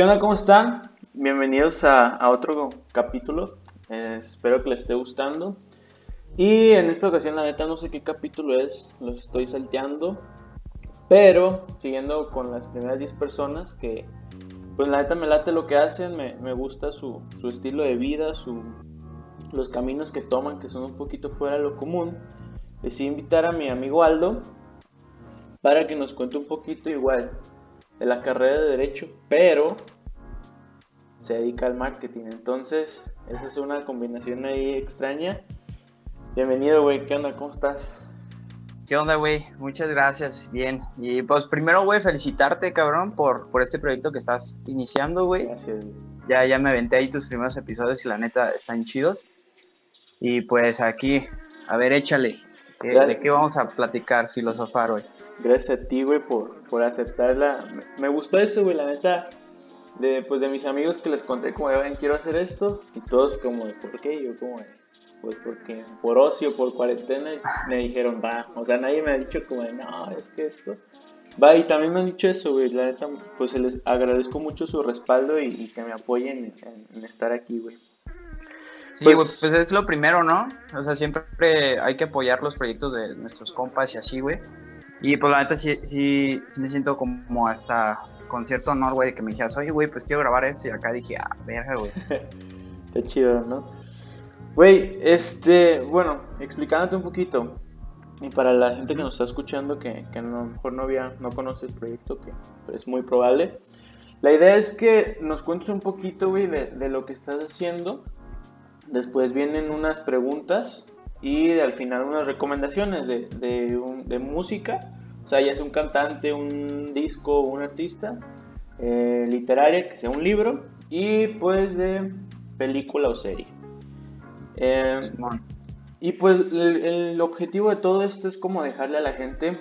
¿Qué onda? ¿Cómo están? Bienvenidos a, otro capítulo. Eh, espero que les esté gustando. Y en esta ocasión, la neta, no sé qué capítulo es, los estoy salteando. Pero siguiendo con las primeras 10 personas, que pues la neta me late lo que hacen, me, gusta su, estilo de vida, su, los caminos que toman, que son un poquito fuera de lo común. Decidí invitar a mi amigo Aldo para que nos cuente un poquito igual de la carrera de Derecho, pero se dedica al marketing. Entonces, esa es una combinación ahí extraña. Bienvenido, güey. ¿Qué onda? ¿Cómo estás? ¿Qué onda, güey? Muchas gracias. Bien. Y pues primero, güey, felicitarte, cabrón, por, por este proyecto que estás iniciando, güey. Gracias. Ya, ya me aventé ahí tus primeros episodios y la neta están chidos. Y pues aquí, a ver, échale. ¿De qué vamos a platicar, filosofar hoy? Gracias a ti, güey, por, por aceptarla. Me, gustó eso, güey, la neta. De, pues de mis amigos que les conté como de, quiero hacer esto. Y todos como de, ¿por qué? yo como pues porque por ocio, por cuarentena, me dijeron, va. O sea, nadie me ha dicho como de, no, es que esto. Va, y también me han dicho eso, güey. La neta, pues les agradezco mucho su respaldo y, que me apoyen en, estar aquí, güey. Sí, pues, pues es lo primero, ¿no? O sea, siempre hay que apoyar los proyectos de nuestros compas y así, güey. Y pues la neta sí, sí, me siento como hasta con cierto honor, güey, que me dijeras, oye, güey, pues quiero grabar esto. Y acá dije, ah, verga, güey. Qué chido, ¿no? Güey, este, bueno, explicándote un poquito. Y para la gente que nos está escuchando, que, que a lo mejor no, había, no conoce el proyecto, que es muy probable. La idea es que nos cuentes un poquito, güey, de lo que estás haciendo. Después vienen unas preguntas y al final unas recomendaciones de, de, música, o sea, ya es un cantante, un disco, un artista, eh, literaria, que sea un libro, y pues de película o serie. Eh, y pues el, objetivo de todo esto es como dejarle a la gente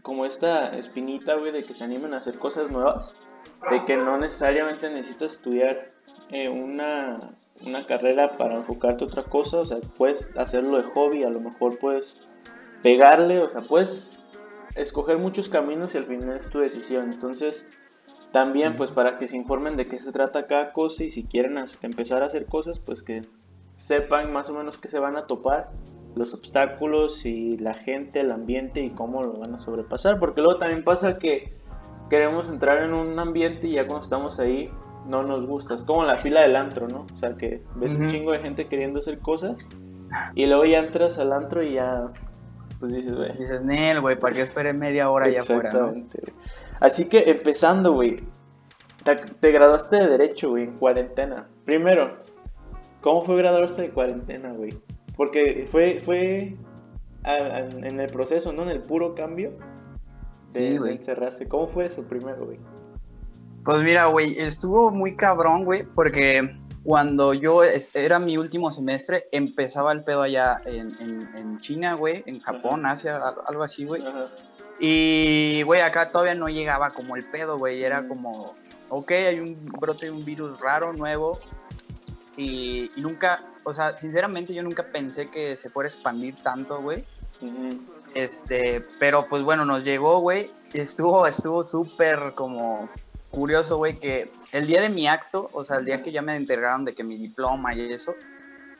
como esta espinita, güey, de que se animen a hacer cosas nuevas, de que no necesariamente necesitas estudiar eh, una una carrera para enfocarte a otra cosa, o sea, puedes hacerlo de hobby, a lo mejor puedes pegarle, o sea, puedes escoger muchos caminos y al final es tu decisión. Entonces, también pues para que se informen de qué se trata cada cosa y si quieren empezar a hacer cosas, pues que sepan más o menos qué se van a topar, los obstáculos y la gente, el ambiente y cómo lo van a sobrepasar, porque luego también pasa que queremos entrar en un ambiente y ya cuando estamos ahí no nos gusta. Es como la fila del antro, ¿no? O sea, que ves un chingo de gente queriendo hacer cosas y luego ya entras al antro y ya, pues dices, güey. Dices, Nel, güey, ¿para qué esperé media hora allá afuera? ¿no? Así que empezando, güey, te, graduaste de Derecho, güey, en cuarentena. Primero, ¿cómo fue graduarse de cuarentena, güey? Porque fue, fue en el proceso, ¿no? En el puro cambio de, sí, encerrarse. ¿Cómo fue eso primero, güey? Pues mira, güey, estuvo muy cabrón, güey, porque cuando yo era mi último semestre, empezaba el pedo allá en, China, güey, en Japón, Asia, algo así, güey. Y, güey, acá todavía no llegaba como el pedo, güey, era como, ok, hay un brote de un virus raro, nuevo, y, nunca, o sea, sinceramente yo nunca pensé que se fuera a expandir tanto, güey. Este, pero pues bueno, nos llegó, güey, estuvo, estuvo súper como curioso, güey, que el día de mi acto, o sea, el día que ya me entregaron de que mi diploma y eso,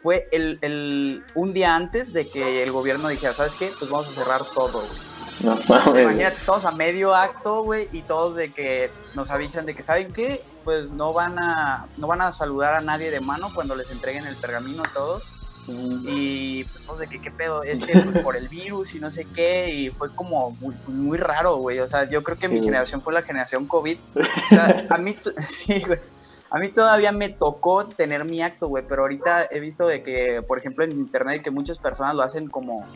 fue el, el, un día antes de que el gobierno dijera, ¿sabes qué? Pues vamos a cerrar todo, güey. No, Imagínate, estamos a medio acto, güey, y todos de que nos avisan de que, ¿saben qué? Pues no van a, no van a saludar a nadie de mano cuando les entreguen el pergamino a todos y pues, de que qué pedo, es que pues, por el virus y no sé qué, y fue como muy, muy raro, güey. O sea, yo creo que mi generación fue la generación COVID. a mí, sí, güey. A mí todavía me tocó tener mi acto, güey, pero ahorita he visto de que, por ejemplo, en internet que muchas personas lo hacen como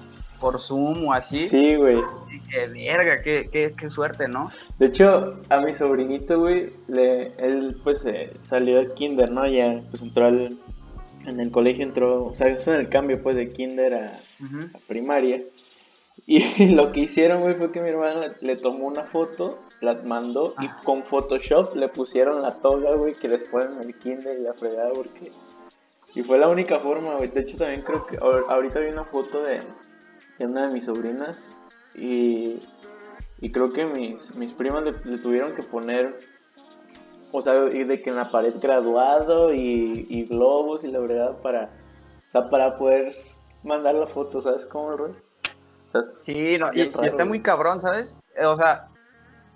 por Zoom o así. Sí, güey. Y que verga, qué, qué, qué, suerte, ¿no? De hecho, a mi sobrinito, güey, le, él pues eh, salió del kinder, ¿no? Ya pues entró al, en el colegio entró, o sea, es en el cambio pues de kinder a, primaria. Y lo que hicieron, güey, fue que mi hermana le, tomó una foto, la mandó y con Photoshop le pusieron la toga, güey, que les ponen el kinder y la fregada porque... Y fue la única forma, güey. De hecho, también creo que ahorita vi una foto de, de una de mis sobrinas y, y creo que mis, mis primas le, le tuvieron que poner o sea, de que en la pared graduado y, y globos y la verdad para, o sea, para poder mandar la foto, ¿sabes cómo, Roy? sí, no, y, está muy cabrón, ¿sabes? O sea,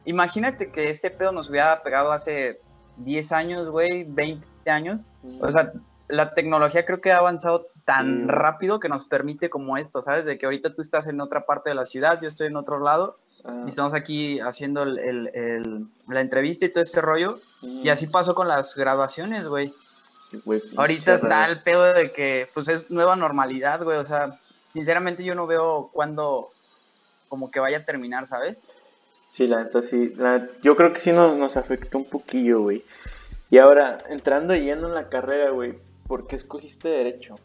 imagínate que este pedo nos hubiera pegado hace 10 años, güey, 20 años. O sea, la tecnología creo que ha avanzado tan rápido que nos permite como esto, ¿sabes? De que ahorita tú estás en otra parte de la ciudad, yo estoy en otro lado, ah. y estamos aquí haciendo la entrevista y todo este rollo. Y así pasó con las graduaciones, güey. Ahorita está el pedo de que, pues, es nueva normalidad, güey. O sea, sinceramente yo no veo cuándo como que vaya a terminar, ¿sabes? Sí, la neta sí. yo creo que sí nos, nos afectó un poquillo, güey. Y ahora, entrando yendo en la carrera, güey, ¿por qué escogiste derecho?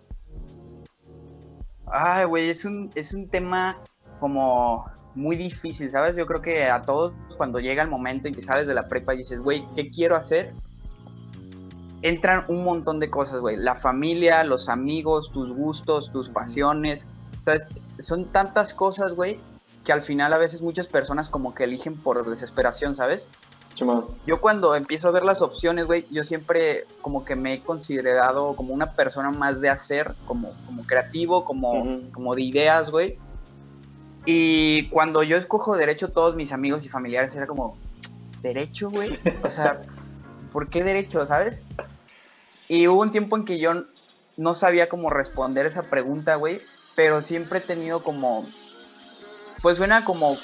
Ay, güey, es un, es un tema como muy difícil, ¿sabes? Yo creo que a todos cuando llega el momento en que sales de la prepa y dices, güey, ¿qué quiero hacer? Entran un montón de cosas, güey. La familia, los amigos, tus gustos, tus pasiones. ¿Sabes? Son tantas cosas, güey, que al final a veces muchas personas como que eligen por desesperación, ¿sabes? Yo cuando empiezo a ver las opciones, güey, yo siempre como que me he considerado como una persona más de hacer, como, como creativo, como, como de ideas, güey. Y cuando yo escojo derecho, todos mis amigos y familiares era como, ¿derecho, güey? O sea, ¿por qué derecho, sabes? Y hubo un tiempo en que yo no sabía cómo responder esa pregunta, güey, pero siempre he tenido como, pues suena como,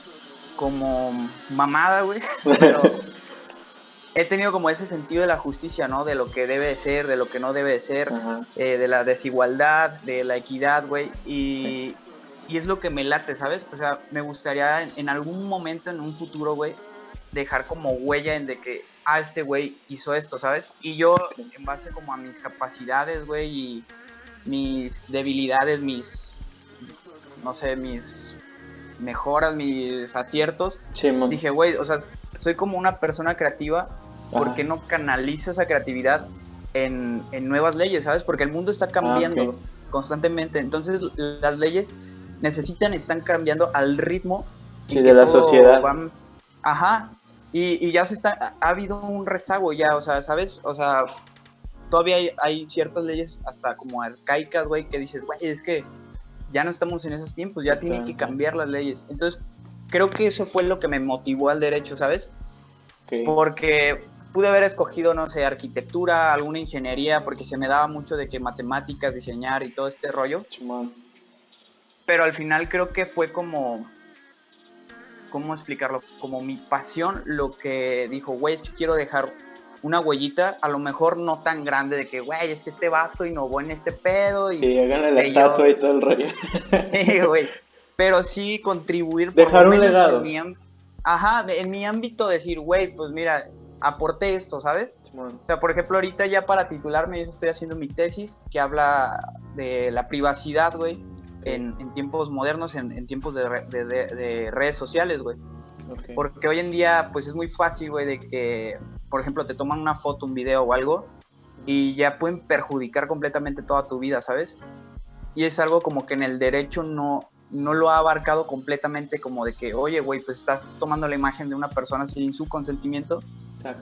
como mamada, güey, pero he tenido como ese sentido de la justicia, ¿no? De lo que debe de ser, de lo que no debe de ser, eh, de la desigualdad, de la equidad, güey. Y, y, es lo que me late, ¿sabes? O sea, me gustaría en, algún momento, en un futuro, güey, dejar como huella en de que, ah, este güey hizo esto, ¿sabes? Y yo, en base como a mis capacidades, güey, y mis debilidades, mis, no sé, mis mejoras, mis aciertos, dije, güey, o sea, soy como una persona creativa, ¿por qué no canalizo esa creatividad en, nuevas leyes, ¿sabes? Porque el mundo está ah, cambiando constantemente, entonces las leyes necesitan, están cambiando al ritmo de la sociedad. Ajá, y, ya se está, ha habido un rezago ya, o sea, ¿sabes? O sea, todavía hay, ciertas leyes hasta como arcaicas, güey, que dices, güey, es que ya no estamos en esos tiempos, ya tienen que cambiar las leyes. Entonces, creo que eso fue lo que me motivó al derecho, ¿sabes? Porque pude haber escogido, no sé, arquitectura, alguna ingeniería, porque se me daba mucho de que matemáticas, diseñar y todo este rollo. Pero al final creo que fue como, ¿cómo explicarlo? Como mi pasión lo que dijo, güey, es que quiero dejar una huellita, a lo mejor no tan grande de que, güey, es que este vato innovó en este pedo. Y sí, hagan la estatua y todo el rollo. Sí, güey pero sí contribuir Dejar un legado. En mi, ajá, en mi ámbito decir, güey, pues mira, aporté esto, ¿sabes? O sea, por ejemplo, ahorita ya para titularme, yo estoy haciendo mi tesis que habla de la privacidad, güey, en, tiempos modernos, en, tiempos de, redes sociales, güey. Porque hoy en día, pues es muy fácil, güey, de que, por ejemplo, te toman una foto, un video o algo y ya pueden perjudicar completamente toda tu vida, ¿sabes? Y es algo como que en el derecho no, no lo ha abarcado completamente como de que, oye, güey, pues estás tomando la imagen de una persona sin su consentimiento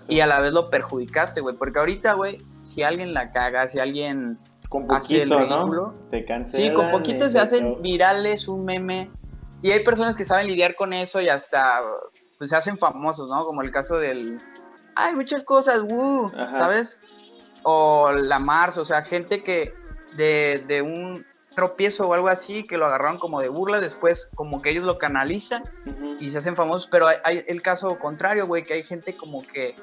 y a la vez lo perjudicaste, güey. Porque ahorita, güey, si alguien la caga, si alguien con poquito, hace el ridículo, ¿no? sí, con poquito se hacen virales, un meme. Y hay personas que saben lidiar con eso y hasta pues, se hacen famosos, ¿no? Como el caso del... Hay muchas cosas, uh, ¿sabes? O la Mars, o sea, gente que de, de un tropiezo o algo así, que lo agarraron como de burla, después como que ellos lo canalizan y se hacen famosos, pero hay, el caso contrario, güey, que hay gente como que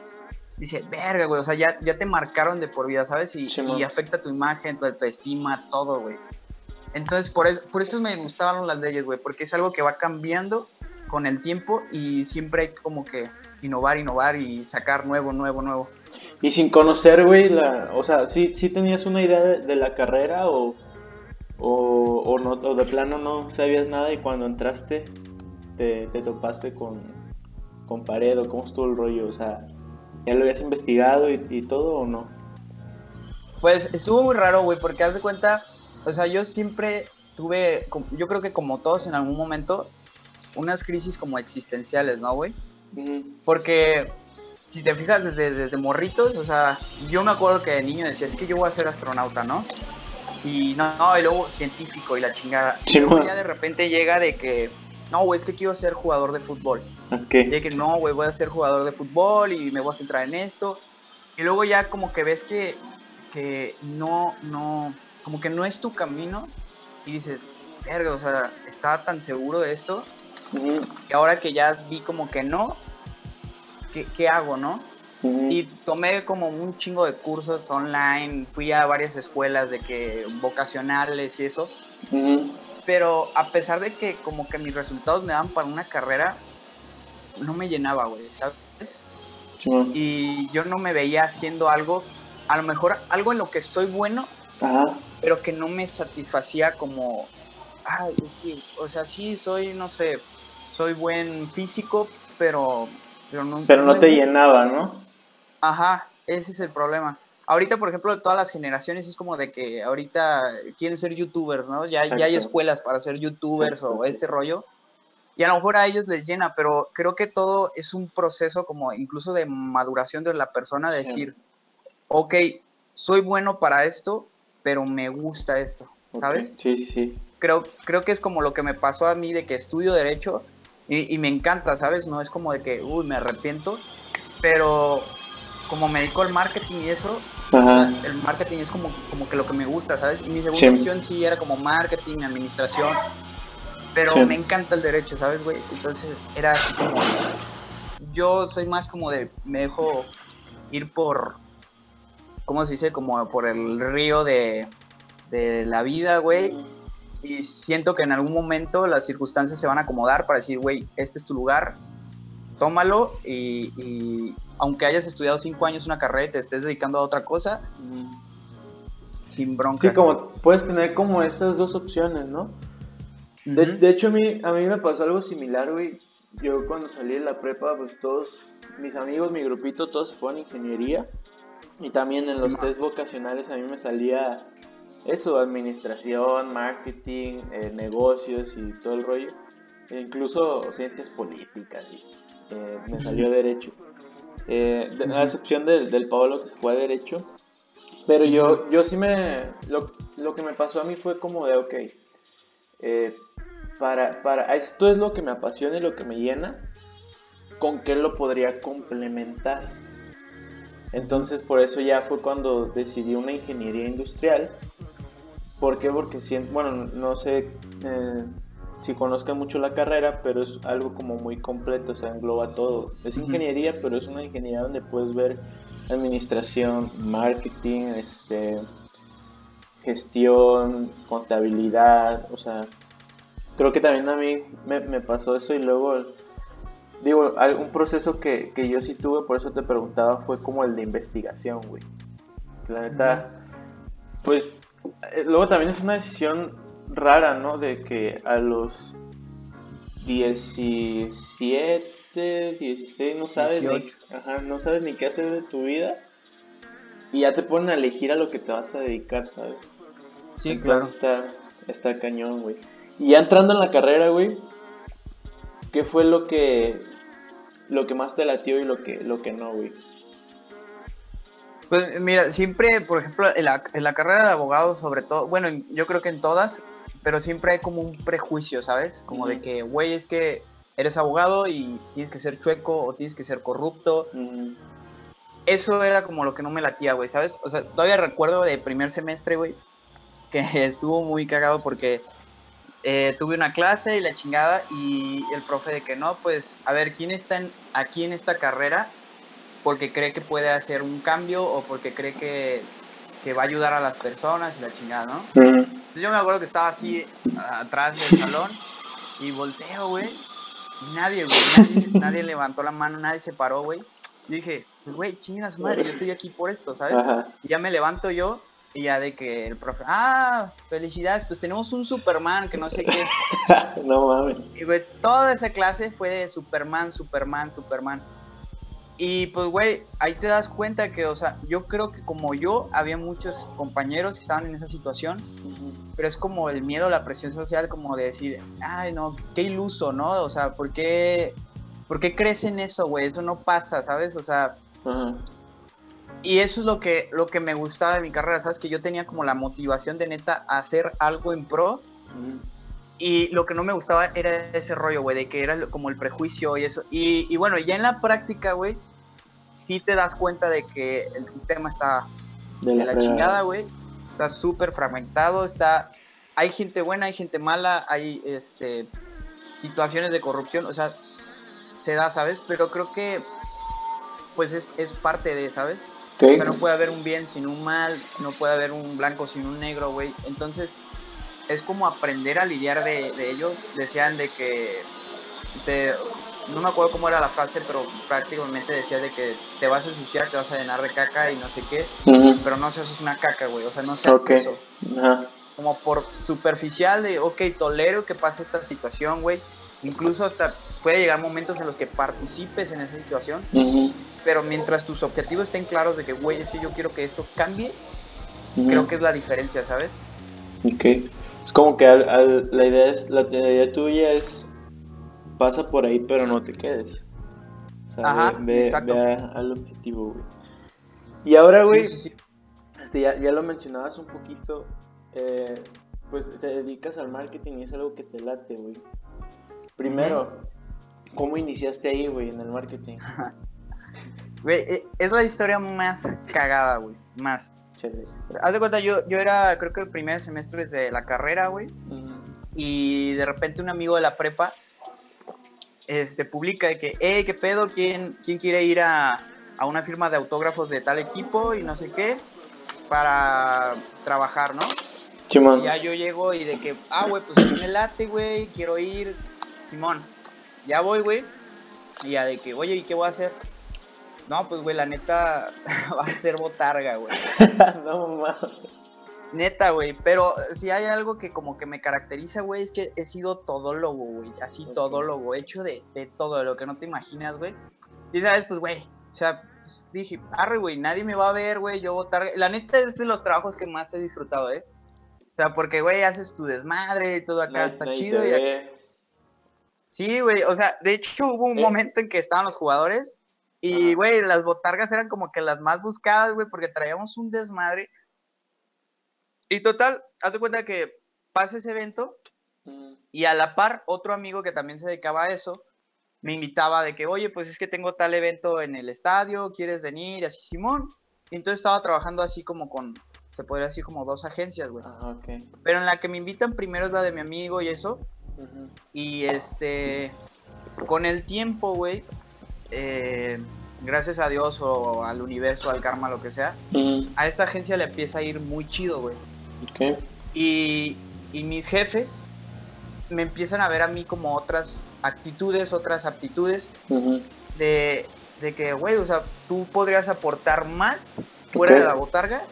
dice, verga, güey, o sea, ya, ya te marcaron de por vida, ¿sabes? Y, y afecta tu imagen, tu estima todo, güey. Entonces, por eso, por eso me gustaban las leyes, güey, porque es algo que va cambiando con el tiempo y siempre hay como que innovar, innovar y sacar nuevo, nuevo, nuevo. Y sin conocer, güey, la, o sea, ¿sí, sí tenías una idea de la carrera o o, o, no, o de plano no sabías nada y cuando entraste te, te topaste con, con pared o cómo estuvo el rollo, o sea, ¿ya lo habías investigado y, todo o no? Pues estuvo muy raro, güey, porque haz de cuenta, o sea, yo siempre tuve, yo creo que como todos en algún momento, unas crisis como existenciales, ¿no, güey? Porque si te fijas desde, desde morritos, o sea, yo me acuerdo que de niño decía, es que yo voy a ser astronauta, ¿no? Y no, no y luego científico y la chingada. y luego ya de repente llega de que, no, güey, es que quiero ser jugador de fútbol. Okay. De que no, güey, voy a ser jugador de fútbol y me voy a centrar en esto. Y luego ya como que ves que, que no, no, como que no es tu camino y dices, verga, o sea, estaba tan seguro de esto. Y ahora que ya vi como que no, ¿qué, qué hago, no? Y tomé como un chingo de cursos online, fui a varias escuelas de que vocacionales y eso. Pero a pesar de que como que mis resultados me daban para una carrera, no me llenaba, güey, ¿sabes? Y yo no me veía haciendo algo, a lo mejor algo en lo que estoy bueno, pero que no me satisfacía como, ay, es que, o sea, sí, soy, no sé, soy buen físico, pero... Pero no, pero no te llenaba, ¿no? Ajá, ese es el problema. Ahorita, por ejemplo, todas las generaciones es como de que ahorita quieren ser youtubers, ¿no? Ya, ya hay escuelas para ser youtubers o ese rollo. Y a lo mejor a ellos les llena, pero creo que todo es un proceso como incluso de maduración de la persona, de decir, ok, soy bueno para esto, pero me gusta esto, ¿sabes? Sí, sí, sí. Creo, creo que es como lo que me pasó a mí de que estudio derecho y, y me encanta, ¿sabes? No es como de que, uy, me arrepiento, pero como me dedico al marketing y eso, el marketing es como, como que lo que me gusta, ¿sabes? Y mi segunda opción sí era como marketing, administración, pero me encanta el derecho, ¿sabes, güey? Entonces era así como, yo soy más como de, me dejo ir por, ¿cómo se dice? Como por el río de, de la vida, güey. Y siento que en algún momento las circunstancias se van a acomodar para decir, güey, este es tu lugar, tómalo y, aunque hayas estudiado cinco años una carrera y te estés dedicando a otra cosa, sin bronca. Sí, como puedes tener como esas dos opciones, ¿no? de, hecho, a mí, a mí me pasó algo similar, güey. Yo cuando salí de la prepa, pues todos mis amigos, mi grupito, todos se fueron a ingeniería. Y también en los test vocacionales a mí me salía eso, administración, marketing, eh, negocios y todo el rollo. E incluso ciencias políticas y eh, me salió derecho. Eh, a excepción del, del Pablo que se fue a derecho. Pero yo, yo sí me. Lo, lo, que me pasó a mí fue como de, ok. Eh, para, para, esto es lo que me apasiona y lo que me llena. ¿Con qué lo podría complementar? Entonces, por eso ya fue cuando decidí una ingeniería industrial. ¿Por qué? Porque, bueno, no sé. Eh, si conozcan mucho la carrera, pero es algo como muy completo, o sea, engloba todo. Es ingeniería, pero es una ingeniería donde puedes ver administración, marketing, este, gestión, contabilidad, o sea, creo que también a mí me, pasó eso y luego, digo, un proceso que, que, yo sí tuve, por eso te preguntaba, fue como el de investigación, güey. La neta, pues, eh, luego también es una decisión rara, ¿no? De que a los 17, 16 no sabes, ni, ajá, no sabes ni qué hacer de tu vida y ya te ponen a elegir a lo que te vas a dedicar, ¿sabes? Sí, claro. Está, está cañón, güey. Y ya entrando en la carrera, güey, ¿qué fue lo que lo que más te latió y lo que lo que no, güey? Pues mira, siempre, por ejemplo, en la, en la carrera de abogado, sobre todo, bueno, yo creo que en todas, pero siempre hay como un prejuicio, ¿sabes? Como de que, güey, es que eres abogado y tienes que ser chueco o tienes que ser corrupto. Eso era como lo que no me latía, güey, ¿sabes? O sea, todavía recuerdo de primer semestre, güey, que estuvo muy cagado porque eh, tuve una clase y la chingada y el profe de que no, pues, a ver, ¿quién está aquí en esta carrera porque cree que puede hacer un cambio o porque cree que que va a ayudar a las personas y la chingada, ¿no? yo me acuerdo que estaba así atrás del salón y volteo, güey. Y nadie, güey, nadie, levantó la mano, nadie se paró, güey. Yo dije, pues, güey, chinga su madre, yo estoy aquí por esto, ¿sabes? Y ya me levanto yo y ya de que el profe, ah, felicidades, pues tenemos un Superman que no sé qué. no mames. Y güey, toda esa clase fue de Superman, Superman, Superman. Y pues, güey, ahí te das cuenta que, o sea, yo creo que como yo, había muchos compañeros que estaban en esa situación, pero es como el miedo, la presión social, como de decir, ay, no, qué iluso, ¿no? O sea, ¿por qué ¿por qué crees en eso, güey? Eso no pasa, ¿sabes? O sea, y eso es lo que, lo que me gustaba de mi carrera, ¿sabes? Que yo tenía como la motivación de neta hacer algo en pro. Y lo que no me gustaba era ese rollo, güey, de que era como el prejuicio y eso. Y, y bueno, ya en la práctica, güey, sí te das cuenta de que el sistema está de la, chingada, güey. Está súper fragmentado, está... Hay gente buena, hay gente mala, hay este situaciones de corrupción, o sea, se da, ¿sabes? Pero creo que pues es, es parte de, ¿sabes? Okay. no puede haber un bien sin un mal, no puede haber un blanco sin un negro, güey. Entonces, es como aprender a lidiar de, de ello. Decían de que te, no me acuerdo cómo era la frase, pero prácticamente decía de que te vas a ensuciar, te vas a llenar de caca y no sé qué, pero no seas una caca, güey, o sea, no seas eso. Como por superficial de, ok, tolero que pase esta situación, güey, incluso hasta puede llegar momentos en los que participes en esa situación, pero mientras tus objetivos estén claros de que, güey, es que yo quiero que esto cambie, creo que es la diferencia, ¿sabes? Ok. Es como que la idea es, la idea tuya es pasa por ahí, pero no te quedes. Ajá, ve, al objetivo, güey. Y ahora, güey, este, ya, ya, lo mencionabas un poquito, eh, pues te dedicas al marketing y es algo que te late, güey. Primero, ¿cómo iniciaste ahí, güey, en el marketing? Güey, e, es la historia más cagada, güey, más. Haz de cuenta, yo, yo era, creo que el primer semestre de la carrera, güey. Y de repente un amigo de la prepa este, publica de que, hey, ¿qué pedo? ¿Quién, quién quiere ir a, a, una firma de autógrafos de tal equipo y no sé qué para trabajar, ¿no? Y ya yo llego y de que, ah, güey, pues me late, güey, quiero ir, Simón. Ya voy, güey. Y ya de que, oye, ¿y qué voy a hacer? No, pues, güey, la neta va a ser botarga, güey. no mames. Neta, güey, pero si hay algo que como que me caracteriza, güey, es que he sido todólogo, güey, así todo todólogo, hecho de, de, todo, de lo que no te imaginas, güey. Y sabes, pues, güey, o sea, dije, arre, güey, nadie me va a ver, güey, yo votar. La neta es de los trabajos que más he disfrutado, ¿eh? O sea, porque, güey, haces tu desmadre y todo acá está chido. Y Sí, güey, o sea, de hecho hubo un eh. momento en que estaban los jugadores y, güey, las botargas eran como que las más buscadas, güey, porque traíamos un desmadre. Y total, haz de cuenta que pasa ese evento mm. y a la par otro amigo que también se dedicaba a eso me invitaba de que, oye, pues es que tengo tal evento en el estadio, ¿quieres venir? así, Simón. Y entonces estaba trabajando así como con, se podría decir como dos agencias, güey. Ah, Pero en la que me invitan primero es la de mi amigo y eso. Y este, con el tiempo, güey, eh, gracias a Dios o al universo, al karma, lo que sea, a esta agencia le empieza a ir muy chido, güey. Y, mis jefes me empiezan a ver a mí como otras actitudes, otras aptitudes de, que, güey, o sea, tú podrías aportar más fuera de la botarga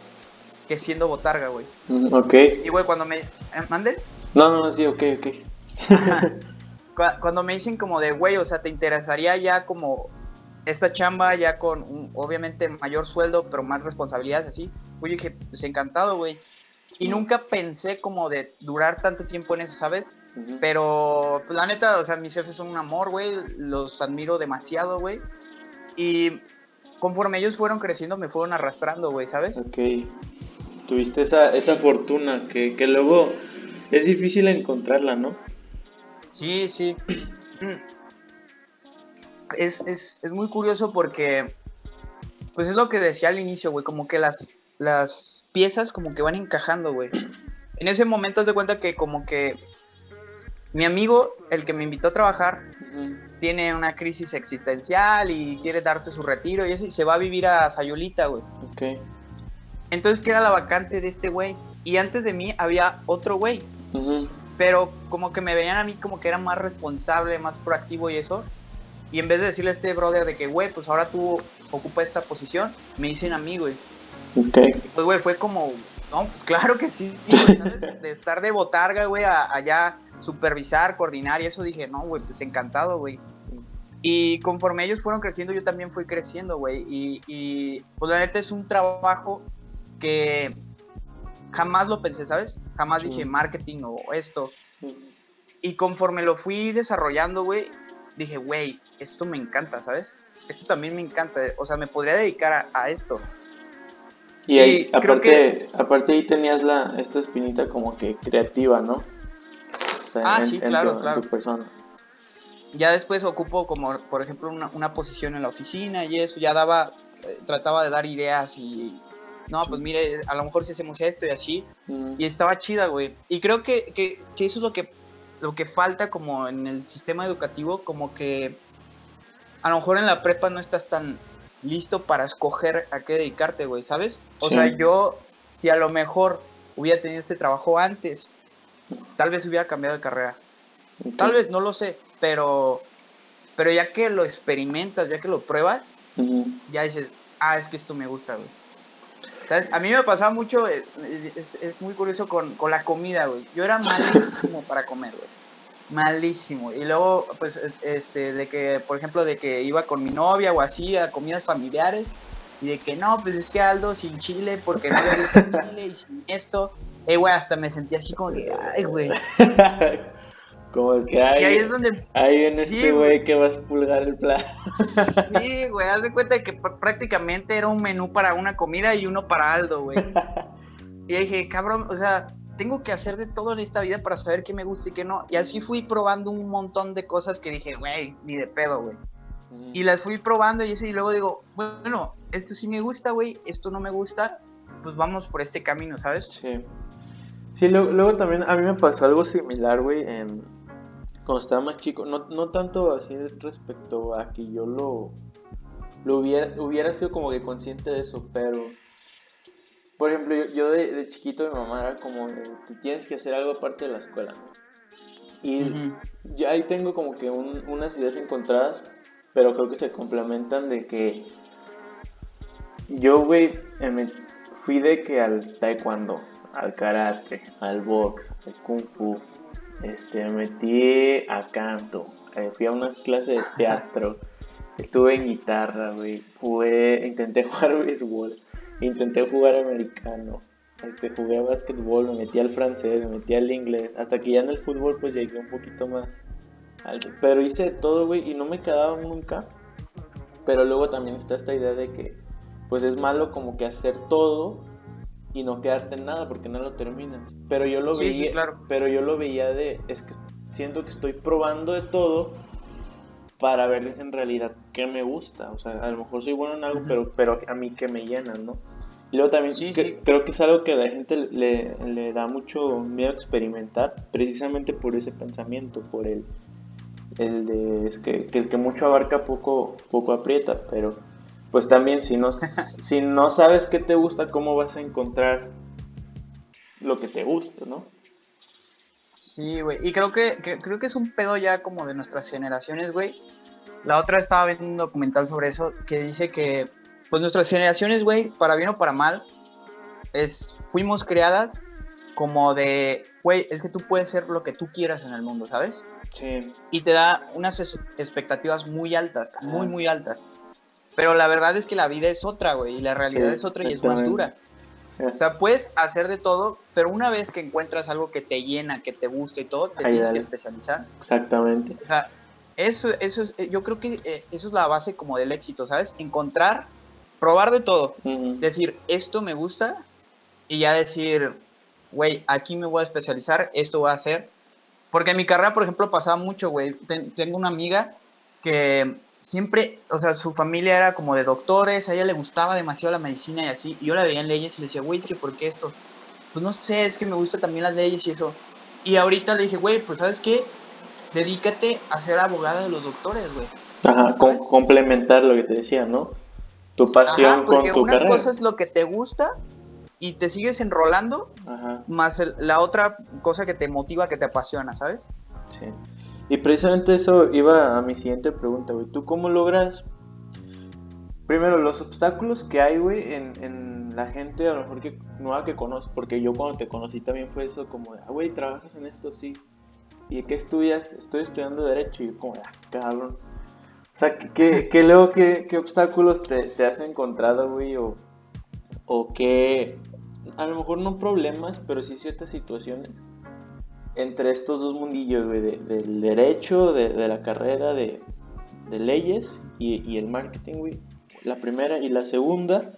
que siendo botarga, güey. ok. Y, güey, cuando me... ¿eh, ¿Manden? No, no, no, sí, ok, ok. cuando me dicen como de, güey, o sea, ¿te interesaría ya como esta chamba ya con un, obviamente mayor sueldo, pero más responsabilidades así? Güey, yo dije, pues encantado, güey. Y nunca pensé como de durar tanto tiempo en eso, ¿sabes? Pero, pues la neta, o sea, mis jefes son un amor, güey. Los admiro demasiado, güey. Y conforme ellos fueron creciendo, me fueron arrastrando, güey, ¿sabes? Ok. Tuviste esa, esa fortuna que, que luego es difícil encontrarla, ¿no? Sí, sí. Es, es, es muy curioso porque, pues es lo que decía al inicio, güey, como que las, las piezas como que van encajando, güey. En ese momento te cuenta que como que mi amigo, el que me invitó a trabajar, tiene una crisis existencial y quiere darse su retiro y eso, y se va a vivir a Sayulita, güey. Ok. Entonces queda la vacante de este güey. Y antes de mí había otro güey. Pero como que me veían a mí como que era más responsable, más proactivo y eso. Y en vez de decirle a este brother de que, güey, pues ahora tú ocupa esta posición, me dicen a mí, güey. Pues, güey, fue como, no, pues claro que sí, De estar de botarga, güey, allá supervisar, coordinar y eso dije, no, güey, pues encantado, güey. Y conforme ellos fueron creciendo, yo también fui creciendo, güey. Y, y, pues la neta es un trabajo que jamás lo pensé, ¿sabes? Jamás dije marketing o esto. Y conforme lo fui desarrollando, güey, dije, güey, esto me encanta, ¿sabes? Esto también me encanta, o sea, me podría dedicar a, esto. Y, ahí, aparte, aparte ahí tenías la, esta espinita como que creativa, ¿no? ah, sí, claro, claro. persona. Ya después ocupo como, por ejemplo, una, una, posición en la oficina y eso, ya daba, eh, trataba de dar ideas y, no, pues mire, a lo mejor si hacemos esto y así, y estaba chida, güey. Y creo que, que, que eso es lo que lo que falta como en el sistema educativo, como que a lo mejor en la prepa no estás tan listo para escoger a qué dedicarte, güey, ¿sabes? O sea, yo, si a lo mejor hubiera tenido este trabajo antes, tal vez hubiera cambiado de carrera. Tal vez, no lo sé, pero, pero ya que lo experimentas, ya que lo pruebas, ya dices, ah, es que esto me gusta, güey. A mí me pasaba mucho, eh, es, es muy curioso con, con, la comida, güey. Yo era malísimo para comer, güey. Malísimo. Y luego, pues, este, de que, por ejemplo, de que iba con mi novia o así a comidas familiares y de que no, pues es que Aldo sin chile porque no le gusta chile y sin esto. Eh, güey, hasta me sentía así como que, ay, güey. Como el que hay. Ahí es donde. Hay en este güey que vas a pulgar el plato. Sí, güey, haz de cuenta que prácticamente era un menú para una comida y uno para Aldo, güey. Y dije, cabrón, o sea, tengo que hacer de todo en esta vida para saber qué me gusta y qué no. Y así fui probando un montón de cosas que dije, güey, ni de pedo, güey. Y las fui probando y eso, y luego digo, bueno, esto sí me gusta, güey, esto no me gusta, pues vamos por este camino, ¿sabes? Sí. Sí, luego, luego también a mí me pasó algo similar, güey, en, cuando estaba más chico, no, no tanto así respecto a que yo lo, lo hubiera, hubiera sido como que consciente de eso, pero por ejemplo, yo, de, chiquito mi mamá era como, tienes que hacer algo aparte de la escuela. Y ya ahí tengo como que unas ideas encontradas, pero creo que se complementan de que yo, güey, fui de que al taekwondo, al karate, al box, al kung fu, este, me metí a canto, eh, fui a una clase de teatro, estuve en guitarra, güey, jugué, intenté jugar béisbol, intenté jugar americano, este, jugué a básquetbol, me metí al francés, me metí al inglés, hasta que ya en el fútbol pues llegué un poquito más alto. Pero hice todo, güey, y no me quedaba nunca. Pero luego también está esta idea de que pues es malo como que hacer todo y no quedarte en nada porque no lo terminas. Pero yo lo veía, claro. pero yo lo veía de, es que siento que estoy probando de todo para ver en realidad qué me gusta. O sea, a lo mejor soy bueno en algo, pero, pero a mí qué me llena, ¿no? Y luego también creo que es algo que a la gente le, le, da mucho miedo experimentar, precisamente por ese pensamiento, por el, el de es que, que el que mucho abarca poco, poco aprieta, pero pues también si no, si no sabes qué te gusta, ¿cómo vas a encontrar lo que te gusta, no? Sí, güey. Y creo que, creo que es un pedo ya como de nuestras generaciones, güey. La otra estaba viendo un documental sobre eso que dice que, pues nuestras generaciones, güey, para bien o para mal, es, fuimos creadas como de, güey, es que tú puedes ser lo que tú quieras en el mundo, ¿sabes? Sí. Y te da unas expectativas muy altas, muy, muy altas. Pero la verdad es que la vida es otra, güey, y la realidad es otra y es más dura. O sea, puedes hacer de todo, pero una vez que encuentras algo que te llena, que te gusta y todo, te tienes que especializar. Exactamente. O sea, eso, eso es, yo creo que eh, eso es la base como del éxito, ¿sabes? Encontrar, probar de todo. Decir, esto me gusta y ya decir, güey, aquí me voy a especializar, esto voy a hacer. Porque en mi carrera, por ejemplo, pasaba mucho, güey. tengo una amiga que siempre, o sea, su familia era como de doctores, a ella le gustaba demasiado la medicina y así, y yo la veía en leyes y le decía, güey, es que ¿por qué esto? Pues no sé, es que me gustan también las leyes y eso. Y ahorita le dije, güey, pues ¿sabes qué? Dedícate a ser abogada de los doctores, güey. Ajá, complementar lo que te decía, ¿no? Tu pasión con tu una cosa es lo que te gusta y te sigues enrolando, Ajá. más la otra cosa que te motiva, que te apasiona, ¿sabes? Sí. Y precisamente eso iba a mi siguiente pregunta, güey. ¿Tú cómo logras, primero, los obstáculos que hay, güey, en, en la gente a lo mejor que nueva que conozco? Porque yo cuando te conocí también fue eso como de, ah, güey, ¿trabajas en esto? Sí. ¿Y qué estudias? Estoy estudiando Derecho. Y yo como, ah, cabrón. O sea, ¿qué, qué luego, qué, qué obstáculos te, te, has encontrado, güey? O, o qué, a lo mejor no problemas, pero sí ciertas situaciones entre estos dos mundillos, güey, de- del derecho, de, de la carrera de, de leyes y, y el marketing, güey. La primera y la segunda,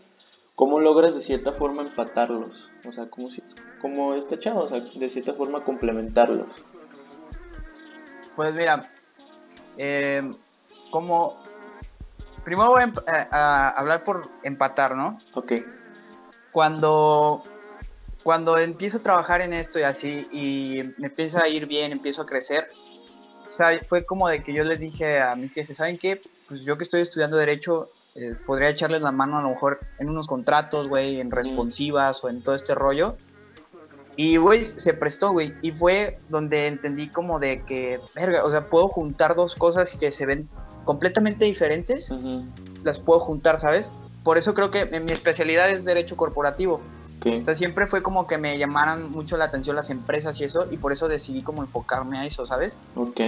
¿cómo logras de cierta forma empatarlos? O sea, como, si, como esta chava, o sea, de cierta forma complementarlos. Pues mira, eh, como... Primero voy a, a- a hablar por empatar, ¿no? Ok. Cuando, cuando empiezo a trabajar en esto y así, y me empieza a ir bien, empiezo a crecer, o sea, fue como de que yo les dije a mis jefes, ¿saben qué? Pues yo que estoy estudiando Derecho, eh, podría echarles la mano a lo mejor en unos contratos, güey, en responsivas o en todo este rollo. Y, güey, se prestó, güey. Y fue donde entendí como de que, verga, o sea, puedo juntar dos cosas que se ven completamente diferentes, Ujú. las puedo juntar, ¿sabes? Por eso creo que en mi especialidad es Derecho Corporativo. O sea, siempre fue como que me llamaran mucho la atención las empresas y eso, y por eso decidí como enfocarme a eso, ¿sabes? Ok.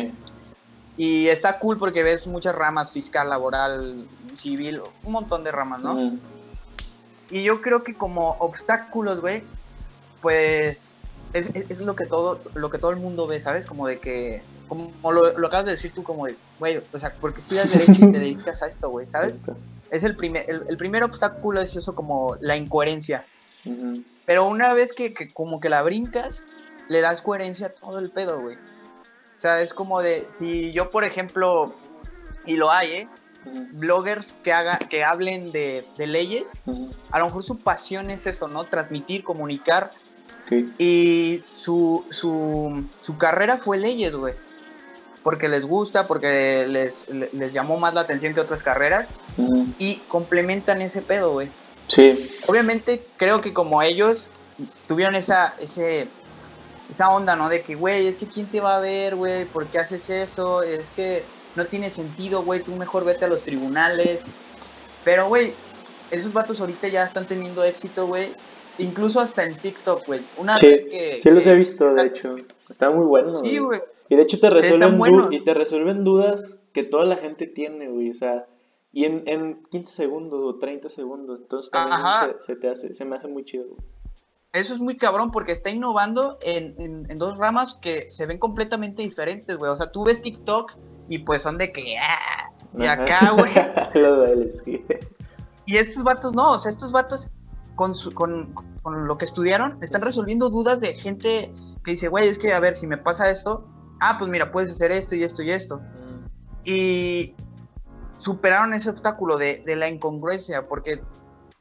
Y está cool porque ves muchas ramas, fiscal, laboral, civil, un montón de ramas, ¿no? Ujú. Y yo creo que como obstáculos, güey, pues es, es- es lo que todo lo que todo el mundo ve, ¿sabes? Como de que, como lo, lo acabas de decir tú, como de, güey, o sea, porque estudias Derecho y te dedicas a esto, güey, ¿sabes? Es el primer, el, el primer obstáculo es eso como la incoherencia. Pero una vez que, que como que la brincas, le das coherencia a todo el pedo, güey. O sea, es como de, si yo, por ejemplo, y lo hay, ¿eh? Bloggers que, haga, que hablen de, de leyes, a lo mejor su pasión es eso, ¿no? Transmitir, comunicar. Ok. Y su, su, su carrera fue leyes, güey. Porque les gusta, porque les, le- les llamó más la atención que otras carreras. Ujú. Y complementan ese pedo, güey. Sí. Obviamente creo que como ellos tuvieron esa, ese, esa onda, ¿no? De que, güey, es que quién te va a ver, güey, ¿por qué haces eso? Es que no tiene sentido, güey, tú mejor vete a los tribunales. Pero, güey, esos vatos ahorita ya están teniendo éxito, güey. Incluso hasta en TikTok, güey. Una Sí, vez que... Sí los que- he visto, de hecho. Está muy bueno. Sí, güey. Y de hecho te resuelven, y te resuelven dudas que toda la gente tiene, güey. O sea, y en, en 15 segundos o 30 segundos. Entonces también se, se te hace, se me hace muy chido, güey. Eso es muy cabrón porque está innovando en, en- en dos ramas que se ven completamente diferentes, güey. O sea, tú ves TikTok y pues son de que... ah, y Ajá. acá, güey. Bailes, sí. Y estos vatos no, o sea, estos vatos con, su- con, con lo que estudiaron están resolviendo dudas de gente que dice, güey, es que a ver, si me pasa esto, ah, pues mira, puedes hacer esto y esto y esto. Y superaron ese obstáculo de, de la incongruencia, porque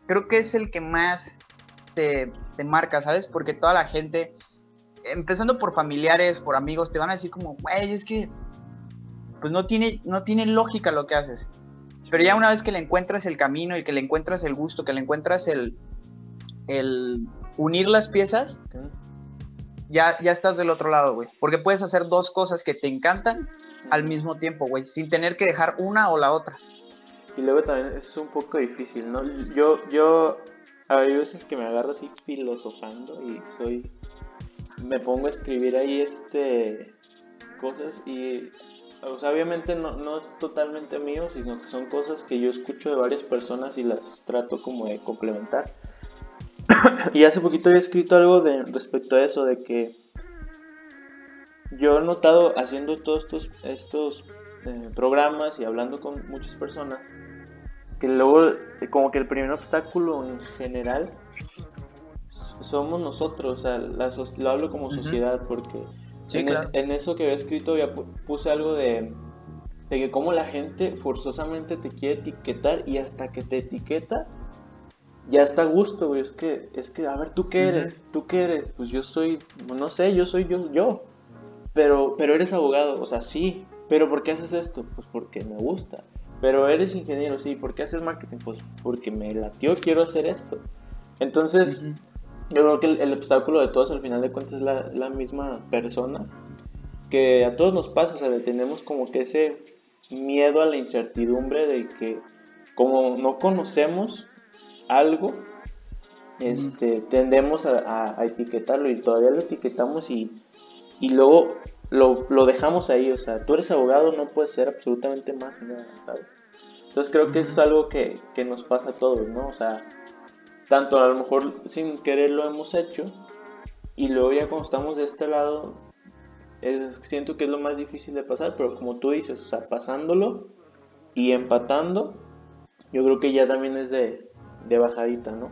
creo que es el que más te, te marca, ¿sabes? Porque toda la gente, empezando por familiares, por amigos, te van a decir como, güey, es que pues no tiene, no tiene lógica lo que haces. Pero ya una vez que le encuentras el camino y que le encuentras el gusto, que le encuentras el, el unir las piezas, ya, ya estás del otro lado, güey. Porque puedes hacer dos cosas que te encantan al mismo tiempo, güey, sin tener que dejar una o la otra. Y luego también es un poco difícil, ¿no? Yo, yo, hay veces que me agarro así filosofando y soy, me pongo a escribir ahí este, cosas y, o sea, obviamente no, no es totalmente mío, sino que son cosas que yo escucho de varias personas y las trato como de complementar. y hace poquito había escrito algo de, respecto a eso, de que yo he notado haciendo todos estos, estos eh, programas y hablando con muchas personas, que luego como que el primer obstáculo en general somos nosotros, o sea, la so- lo hablo como sociedad porque Sí, en, claro. en eso que había escrito ya pu- puse algo de, de que como la gente forzosamente te quiere etiquetar y hasta que te etiqueta ya está a gusto, güey, es que, es que, a ver, ¿tú qué eres? ¿Tú qué eres? Pues yo soy, no sé, yo soy yo, yo, pero, pero eres abogado, o sea, sí, pero ¿por qué haces esto? Pues porque me gusta. Pero eres ingeniero, sí, ¿por qué haces marketing? Pues porque me latió, quiero hacer esto. Entonces, yo creo que el, el obstáculo de todos al final de cuentas es la, la misma persona. Que a todos nos pasa, o sea, tenemos como que ese miedo a la incertidumbre de que como no conocemos algo, este, tendemos a, a- a etiquetarlo y todavía lo etiquetamos y, y luego lo, lo dejamos ahí, o sea, tú eres abogado, no puedes ser absolutamente más nada, ¿sabes? Entonces creo que eso es algo que, que nos pasa a todos, ¿no? O sea, tanto a lo mejor sin querer lo hemos hecho y luego ya cuando estamos de este lado es, siento que es lo más difícil de pasar, pero como tú dices, o sea, pasándolo y empatando, yo creo que ya también es de, de bajadita, ¿no?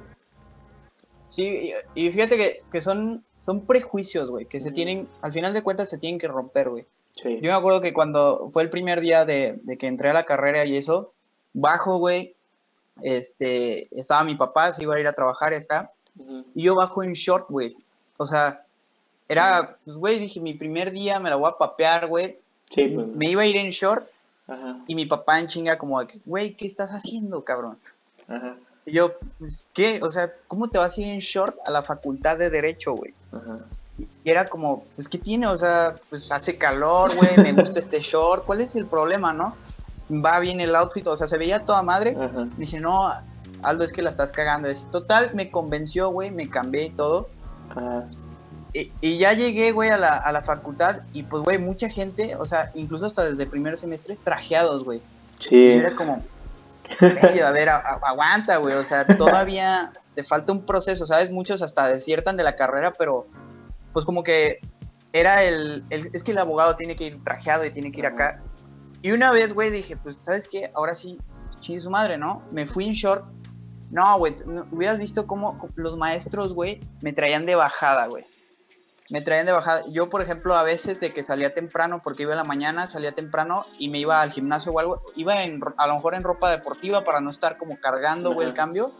Sí, y, fíjate que, que, son, son prejuicios, güey, que se tienen, al final de cuentas se tienen que romper, güey. Sí. Yo me acuerdo que cuando fue el primer día de, de que entré a la carrera y eso, bajo, güey, este, estaba mi papá, se iba a ir a trabajar acá, y yo bajo en short, güey. O sea, era, pues, güey, dije, mi primer día me la voy a papear, güey. Sí, pues. Me iba a ir en short, Ajá, y mi papá en chinga como güey, ¿qué estás haciendo, cabrón? ajá, Y yo, pues, ¿qué? O sea, ¿cómo te vas a ir en short a la facultad de Derecho, güey? ajá. Y era como, pues, ¿qué tiene? O sea, pues hace calor, güey, me gusta este short, ¿cuál es el problema, no? Va bien el outfit, o sea, se veía toda madre. Ajá. Me dice, no, Aldo, es que la estás cagando. Es, total, me convenció, güey, me cambié y todo. Ajá. Y, y ya llegué, güey, a la, a la facultad y pues, güey, mucha gente, o sea, incluso hasta desde primer semestre, trajeados, güey. Y Sí. era como, "Güey, a ver, a- a- aguanta, güey, o sea, todavía te falta un proceso, ¿sabes? Muchos hasta desiertan de la carrera, pero pues como que era el, el- es que el abogado tiene que ir trajeado y tiene que ir acá. Y una vez, güey, dije, pues, ¿sabes qué? Ahora sí, chingue su madre, ¿no? Me fui en short. No, güey, hubieras visto cómo los maestros, güey, me traían de bajada, güey. Me traían de bajada. Yo, por ejemplo, a veces de que salía temprano, porque iba en la mañana, salía temprano y me iba al gimnasio o algo, iba en, a lo mejor en ropa deportiva para no estar como cargando, güey, el cambio.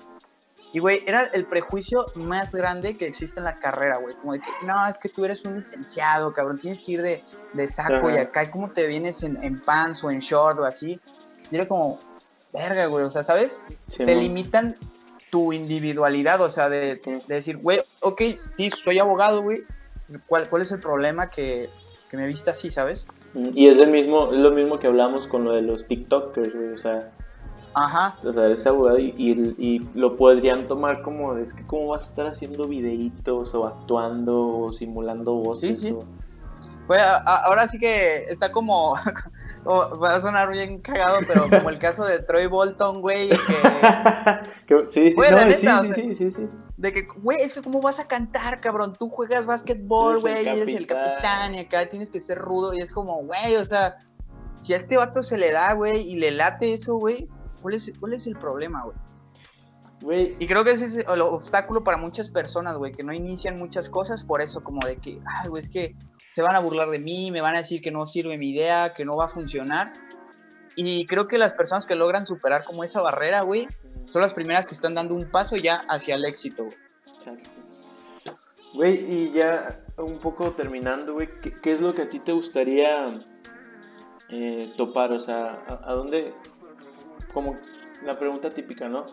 Y, güey, era el prejuicio más grande que existe en la carrera, güey. Como de que, no, es que tú eres un licenciado, cabrón, tienes que ir de, de saco y acá, ¿y ¿cómo te vienes en, en pants o en short o así? Y era como, verga, güey, o sea, ¿sabes? Sí, te mon. limitan tu individualidad, o sea, de, de decir, güey, ok, sí, soy abogado, güey, ¿cuál, cuál es el problema que, que me viste así, sabes? Y es el mismo, es lo mismo que hablamos con lo de los TikTokers, güey, o sea, Ajá, o sea, eres abogado y, y, y lo podrían tomar como, es que cómo vas a estar haciendo videitos o actuando o simulando voces. Sí, sí. o- Güey, a- a- ahora sí que está como, como- va a sonar bien cagado, pero como el caso de Troy Bolton, güey, que, sí, sí, Güey, no, neta, sí, o sea, sí, sí, sí. de que, güey, es que cómo vas a cantar, cabrón, tú juegas básquetbol, güey, eres el capitán. y acá tienes que ser rudo y es como, güey, o sea, si a este vato se le da, güey, y le late eso, güey, ¿cuál es, cuál es el problema, güey? Güey, Y creo que ese es el obstáculo para muchas personas, güey, que no inician muchas cosas por eso, como de que, ay, güey, es que se van a burlar de mí, me van a decir que no sirve mi idea, que no va a funcionar. Y creo que las personas que logran superar como esa barrera, güey, son las primeras que están dando un paso ya hacia el éxito, güey. Exacto. Güey, y ya un poco terminando, güey, ¿qué, qué es lo que a ti te gustaría eh, topar? O sea, ¿a, a dónde? Como la pregunta típica, ¿no?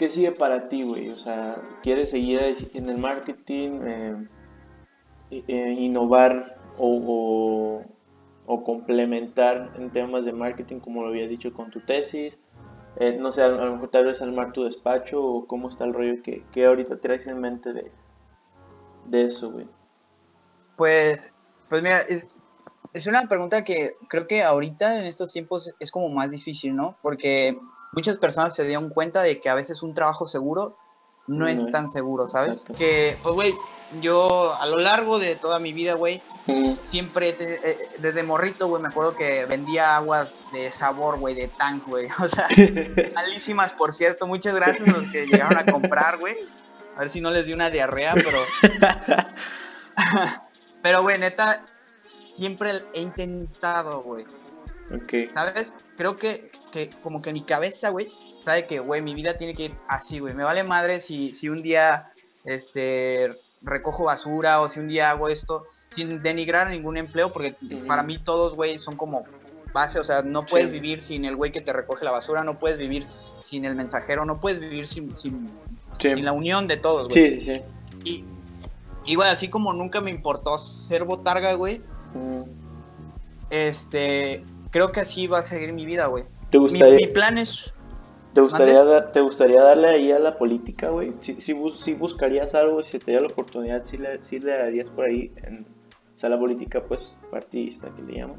¿Qué sigue para ti, güey? O sea, ¿quieres seguir en el marketing, eh, innovar o, o, o complementar en temas de marketing, como lo habías dicho con tu tesis? Eh, no sé, a lo mejor tal vez armar tu despacho o cómo está el rollo que, que ahorita traes en mente de, de eso, güey. Pues, pues mira, es, es una pregunta que creo que ahorita en estos tiempos es como más difícil, ¿no? Porque muchas personas se dieron cuenta de que a veces un trabajo seguro no es tan seguro, ¿sabes? Exacto. Que, pues, güey, yo a lo largo de toda mi vida, güey, siempre, te- eh, desde morrito, güey, me acuerdo que vendía aguas de sabor, güey, de tank, güey. O sea, malísimas, por cierto. Muchas gracias a los que llegaron a comprar, güey. A ver si no les dio una diarrea, pero... pero, güey, neta, siempre he intentado, güey. ok. ¿Sabes? Creo que, que como que mi cabeza, güey, sabe que, güey, mi vida tiene que ir así, güey. Me vale madre si, si un día, este, recojo basura o si un día hago esto sin denigrar ningún empleo, porque para mí todos, güey, son como base, o sea, no puedes Sí. vivir sin el güey que te recoge la basura, no puedes vivir sin el mensajero, no puedes vivir sin, sin, Sí. sin la unión de todos, güey. Sí, sí. Y, y, güey, así como nunca me importó ser botarga, güey, Mm. este, creo que así va a seguir mi vida, güey. ¿Te Mi, mi plan es ¿te, gustaría dar- ¿Te gustaría darle ahí a la política, güey? Si, si, bus- si buscarías algo, si te diera la oportunidad, si le, si le darías por ahí, en, o sea, la política, pues, partidista, que le llaman.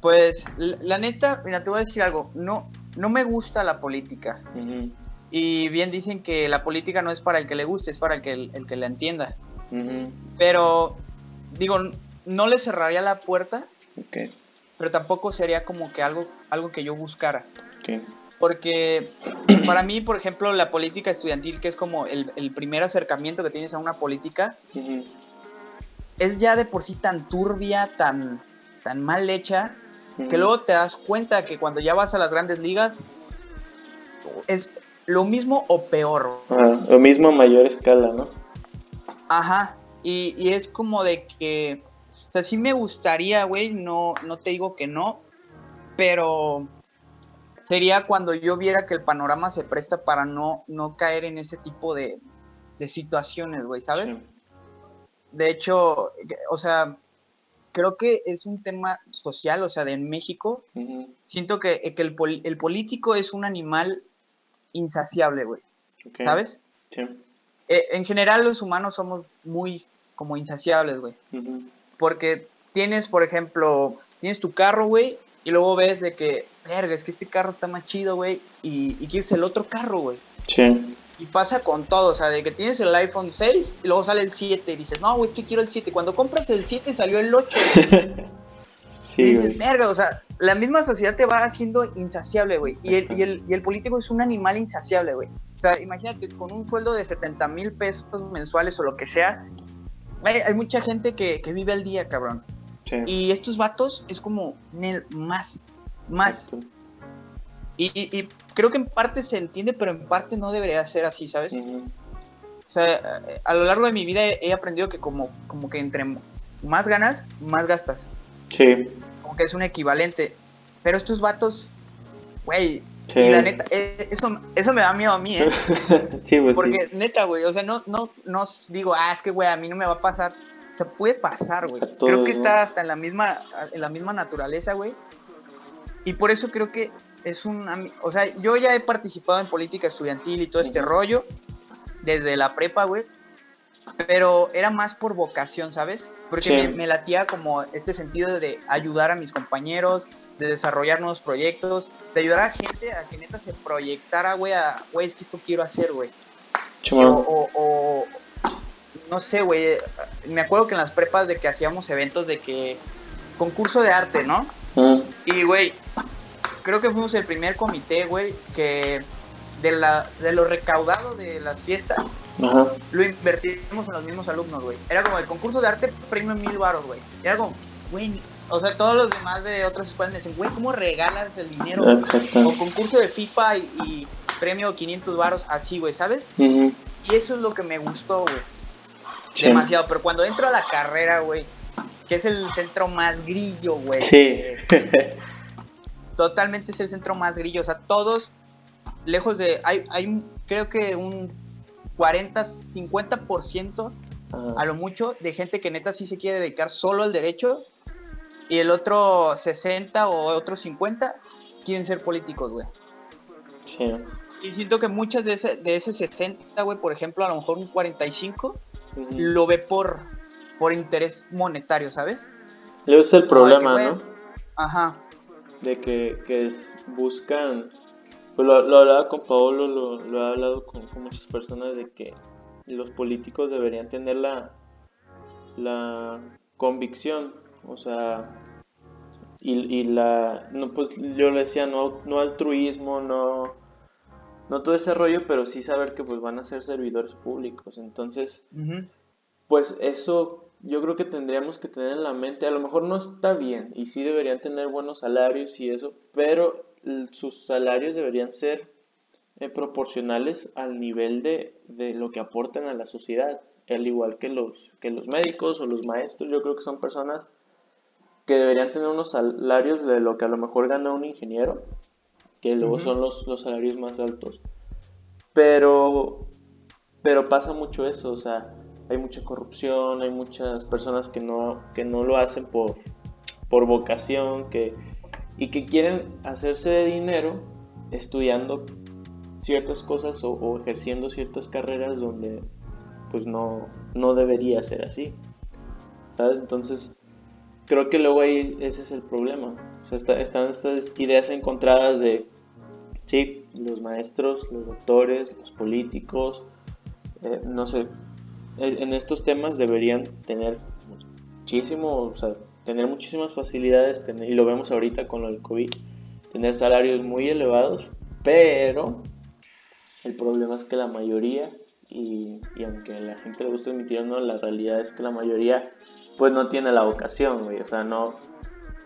Pues la, la neta, mira, te voy a decir algo, no, no me gusta la política. Ujú, Y bien dicen que la política no es para el que le guste, es para el que, el que la entienda. ujú, Pero, digo, no le cerraría la puerta, Ok, pero tampoco sería como que algo, algo que yo buscara. ok. Porque para mí, por ejemplo, la política estudiantil, que es como el, el primer acercamiento que tienes a una política, es ya de por sí tan turbia, tan, tan mal hecha, que luego te das cuenta que cuando ya vas a las grandes ligas es lo mismo o peor. Ajá, Lo mismo a mayor escala, ¿no? Ajá. Y, y es como de que, o sea, sí me gustaría, güey, no, no te digo que no, pero sería cuando yo viera que el panorama se presta para no, no caer en ese tipo de, de situaciones, güey, ¿sabes? Sí. De hecho, o sea, creo que es un tema social, o sea, de México, siento que, que el, pol- el político es un animal insaciable, güey, ok. ¿sabes? Sí. Eh, en general los humanos somos muy como insaciables, güey, porque tienes, por ejemplo, tienes tu carro, güey, y luego ves de que, verga, es que este carro está más chido, güey, y, y quieres el otro carro, güey. Sí. Y pasa con todo, o sea, de que tienes el iPhone 6 y luego sale el 7 y dices, no, güey, es que quiero el 7. Cuando compras el 7 salió el 8. y Sí, dices, güey. verga, o sea, la misma sociedad te va haciendo insaciable, güey. Y el, y, el, y el político es un animal insaciable, güey. O sea, imagínate, con un sueldo de 70 mil pesos mensuales o lo que sea, hay, hay mucha gente que, que vive al día, cabrón. Sí. Y estos vatos es como, "Nel, más, más. Y, y- creo que en parte se entiende, pero en parte no debería ser así, ¿sabes? Ujú, O sea, a lo largo de mi vida he, he aprendido que como, como que entre más ganas, más gastas. Sí. Como que es un equivalente. Pero estos vatos, güey, Sí. y la neta, eh, eso, eso me da miedo a mí, ¿eh? sí, pues Porque sí. neta, güey, o sea, no, no, no digo, ah, es que, güey, a mí no me va a pasar. O sea, puede pasar, güey. Creo que está hasta en la misma, en la misma naturaleza, güey. Y por eso creo que es un... O sea, yo ya he participado en política estudiantil y todo este rollo, desde la prepa, güey. Pero era más por vocación, ¿sabes? Porque Sí. me, me latía como este sentido de ayudar a mis compañeros, de desarrollar nuevos proyectos, de ayudar a gente a que neta se proyectara, güey, a, güey, es que esto quiero hacer, güey. O, o- o- no sé, güey, me acuerdo que en las prepas de que hacíamos eventos de que concurso de arte, ¿no? Y, güey, creo que fuimos el primer comité, güey, que de, la, de lo recaudado de las fiestas, Ajá. lo invertimos en los mismos alumnos, güey. Era como el concurso de arte, premio mil baros, güey. Era como, güey, o sea, todos los demás de otras escuelas me dicen, güey, ¿cómo regalas el dinero? O concurso de FIFA y, y premio 500 baros, así, güey, ¿sabes? Ujú, Y eso es lo que me gustó, güey. sí. Demasiado. Pero cuando entro a la carrera, güey, que es el centro más grillo, güey. Sí. Totalmente es el centro más grillo. O sea, todos, lejos de. Hay, hay creo que un 40, 50% a Ajá. lo mucho de gente que neta sí se quiere dedicar solo al derecho. Y el otro 60 o otro 50 quieren ser políticos, güey. Sí. Y siento que muchas de ese, de ese 60, güey, por ejemplo, a lo mejor un 45, Ujú. lo ve por, por interés monetario, ¿sabes? Ese es el que, problema, ¿no? Ajá. De que, que es- buscan. Pues lo, lo hablaba con Paolo, lo, lo he hablado con, con muchas personas de que los políticos deberían tener la, la convicción, o sea, y, y la. No, pues yo le decía, no, no altruismo, no. No todo ese rollo, pero sí saber que pues van a ser servidores públicos. Entonces, pues eso yo creo que tendríamos que tener en la mente, a lo mejor no está bien y sí deberían tener buenos salarios y eso, pero sus salarios deberían ser eh, proporcionales al nivel de, de lo que aportan a la sociedad, al igual que los, que los médicos o los maestros, yo creo que son personas que deberían tener unos salarios de lo que a lo mejor gana un ingeniero, que luego son los, los salarios más altos. Pero, pero pasa mucho eso, o sea, hay mucha corrupción, hay muchas personas que no, que no lo hacen por, por vocación, que, y que quieren hacerse de dinero estudiando ciertas cosas o, ejerciendo ciertas carreras donde pues no, no debería ser así. ¿Sabes? Entonces, creo que luego ahí ese es el problema. O sea, está- están estas ideas encontradas de, sí, los maestros, los doctores, los políticos, eh, no sé, en estos temas deberían tener muchísimo, o sea, tener muchísimas facilidades, tener, y lo vemos ahorita con lo del COVID, tener salarios muy elevados, pero el problema es que la mayoría, y, y aunque a la gente le guste admitir o no, la realidad es que la mayoría pues no tiene la vocación, güey, o sea, no,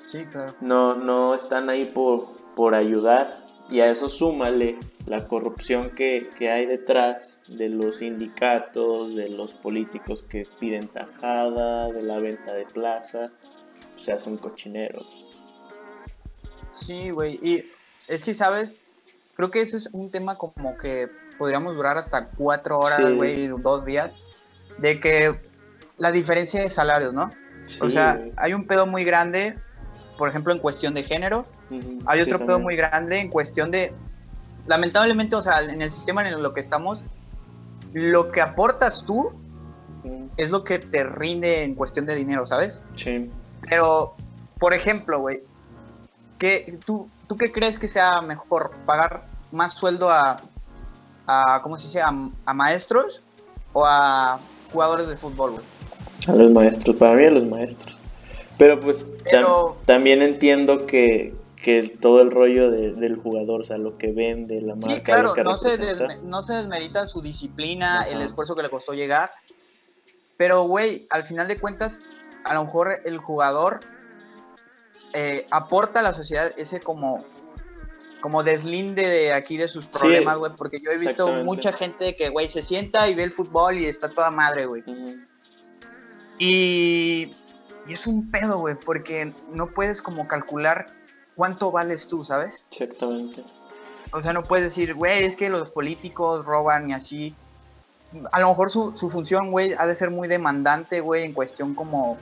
Sí, claro. no, no están ahí por, por ayudar y a eso súmale la corrupción que, que hay detrás de los sindicatos, de los políticos que piden tajada, de la venta de plaza, o sea, son cochineros. Sí, güey. Y es que, ¿sabes? Creo que ese es un tema como que podríamos durar hasta cuatro horas, Sí. güey, dos días, de que la diferencia de salarios, ¿no? o sea, hay un pedo muy grande, por ejemplo, en cuestión de género, Hay sí, otro pedo muy grande en cuestión de, lamentablemente, o sea, en el sistema en lo que estamos, lo que aportas tú Ujú, es lo que te rinde en cuestión de dinero, ¿sabes? Sí. Pero, por ejemplo, güey, ¿qué, tú, ¿tú qué crees que sea mejor? ¿Pagar más sueldo a, a ¿cómo se dice? A, a maestros o a jugadores de fútbol, güey? A los maestros, para mí a los maestros. Pero pues tam- también entiendo que, que todo el rollo de- del jugador, o sea, lo que vende, la marca, Sí, claro, no se, no desmerita su disciplina, Ajá. el esfuerzo que le costó llegar. Pero, güey, al final de cuentas, a lo mejor el jugador eh, aporta a la sociedad ese como, como deslinde de aquí de sus problemas, güey. porque yo he visto mucha gente que, güey, se sienta y ve el fútbol y está toda madre, güey. Y es un pedo, güey, porque no puedes como calcular cuánto vales tú, ¿sabes? Exactamente. O sea, no puedes decir, güey, es que los políticos roban y así. A lo mejor su, su función, güey, ha de ser muy demandante, güey, en cuestión como,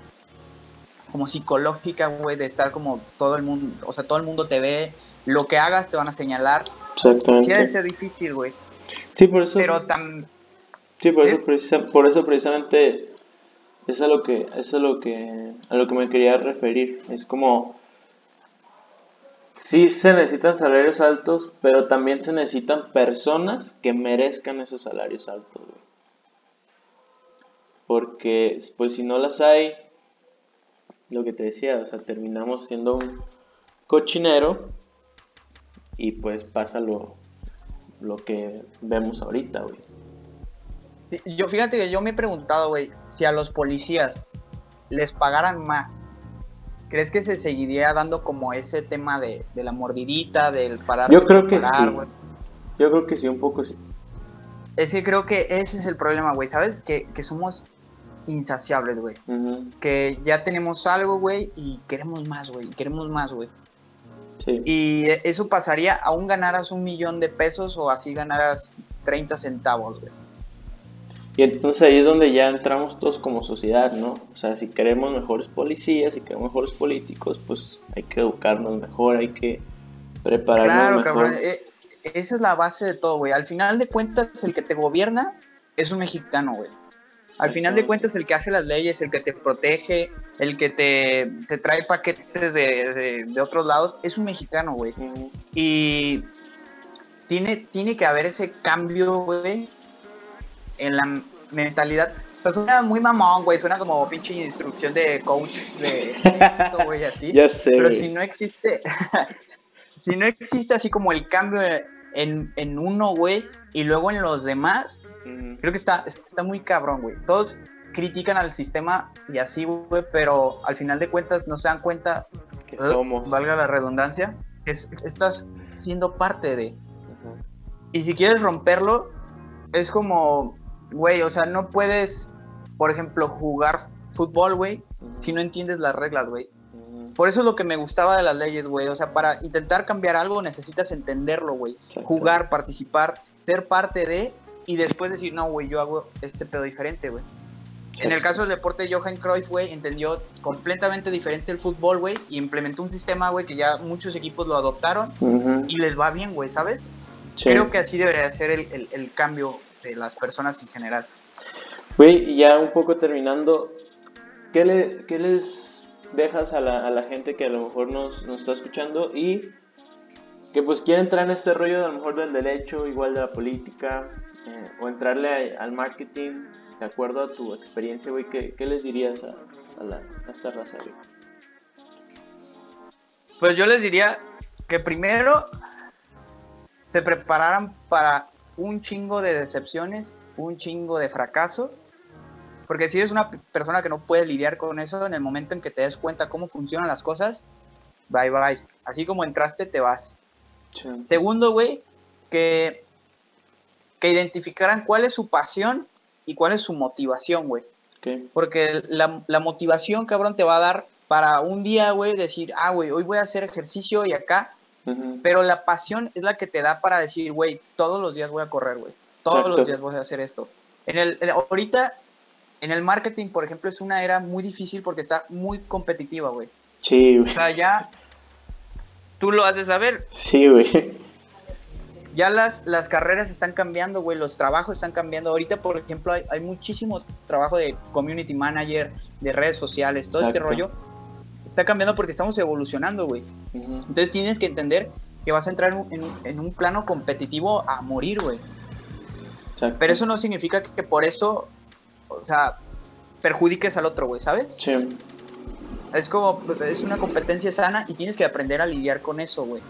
como psicológica, güey, de estar como todo el mundo, o sea, todo el mundo te ve, lo que hagas te van a señalar. Sí ha de Exactamente. ser difícil, güey. Sí, por eso. Pero tan... Sí, por, ¿Sí? Eso, precisa- por eso precisamente es a lo que es a lo que a lo que me quería referir. Es como sí se necesitan salarios altos, pero también se necesitan personas que merezcan esos salarios altos. Porque pues si no las hay, lo que te decía, o sea, terminamos siendo un cochinero y pues pasa lo, lo que vemos ahorita, güey. Yo, fíjate que yo me he preguntado, güey, si a los policías les pagaran más, ¿crees que se seguiría dando como ese tema de, de la mordidita, del parar Yo creo que parar, sí. Yo creo que sí, un poco sí. Es que creo que ese es el problema, güey, ¿sabes? Que, que somos insaciables, güey. Que ya tenemos algo, güey, y queremos más, güey, queremos más, güey. Sí. Y eso pasaría aún ganaras un millón de pesos o así ganaras 30 centavos, güey. Y entonces ahí es donde ya entramos todos como sociedad, ¿no? O sea, si queremos mejores policías, si queremos mejores políticos, pues hay que educarnos mejor, hay que prepararnos Claro, mejor. cabrón. eh, esa es la base de todo, güey. Al final de cuentas, el que te gobierna es un mexicano, güey. Al final de cuentas, el que hace las leyes, el que te protege, el que te, te trae paquetes de, de- de otros lados, es un mexicano, güey. Y tiene, tiene que haber ese cambio, güey, en la mentalidad. O sea, suena muy mamón, güey. Suena como pinche instrucción de coach de éxito, güey, así. Ya sé, Pero si no existe, si no existe así como el cambio en, en uno, güey, y luego en los demás, creo que está, está muy cabrón, güey. Todos critican al sistema y así, güey, pero al final de cuentas no se dan cuenta, que somos. valga la redundancia, que es- estás siendo parte de. Ujú, Y si quieres romperlo, es como, güey, o sea, no puedes, por ejemplo, jugar fútbol, güey, si no entiendes las reglas, güey. ujú, Por eso es lo que me gustaba de las leyes, güey. O sea, para intentar cambiar algo necesitas entenderlo, güey. Jugar, participar, ser parte de y después decir, no, güey, yo hago este pedo diferente, güey. En el caso del deporte, Johan Cruyff, güey, entendió completamente diferente el fútbol, güey, y implementó un sistema, güey, que ya muchos equipos lo adoptaron y les va bien, güey, ¿sabes? sí. Creo que así debería ser el, el- el cambio de las personas en general. Güey, y ya un poco terminando, ¿qué, le, qué les dejas a la, a la gente que a lo mejor nos, nos está escuchando y que pues quiere entrar en este rollo de a lo mejor del derecho, igual de la política, eh, o entrarle a- al marketing, de acuerdo a tu experiencia, güey, ¿qué, qué les dirías a, a, la, a esta raza, güey? Pues yo les diría que primero se prepararan para un chingo de decepciones, un chingo de fracaso, porque si eres una persona que no puede lidiar con eso, en el momento en que te des cuenta cómo funcionan las cosas, bye bye. Así como entraste, te vas. Sí. Segundo, güey, que, que identificaran cuál es su pasión y cuál es su motivación, güey. Porque la, la motivación, cabrón, te va a dar para un día, güey, decir, ah, güey, hoy voy a hacer ejercicio y acá. Pero la pasión es la que te da para decir, güey, todos los días voy a correr, güey. Todos Exacto. los días voy a hacer esto. En el, en- ahorita, en el marketing, por ejemplo, es una era muy difícil porque está muy competitiva, güey. Sí, O güey. sea, ya tú lo has de saber. Sí, güey. Ya las, las carreras están cambiando, güey. Los trabajos están cambiando. Ahorita, por ejemplo, hay, hay muchísimo trabajo de community manager, de redes sociales, todo este rollo. Está cambiando porque estamos evolucionando, güey. Entonces tienes que entender que vas a entrar en un, en un- en un plano competitivo a morir, güey. Pero eso no significa que, que por eso, o sea, perjudiques al otro, güey, ¿sabes? Sí. Es como, es una competencia sana y tienes que aprender a lidiar con eso, güey.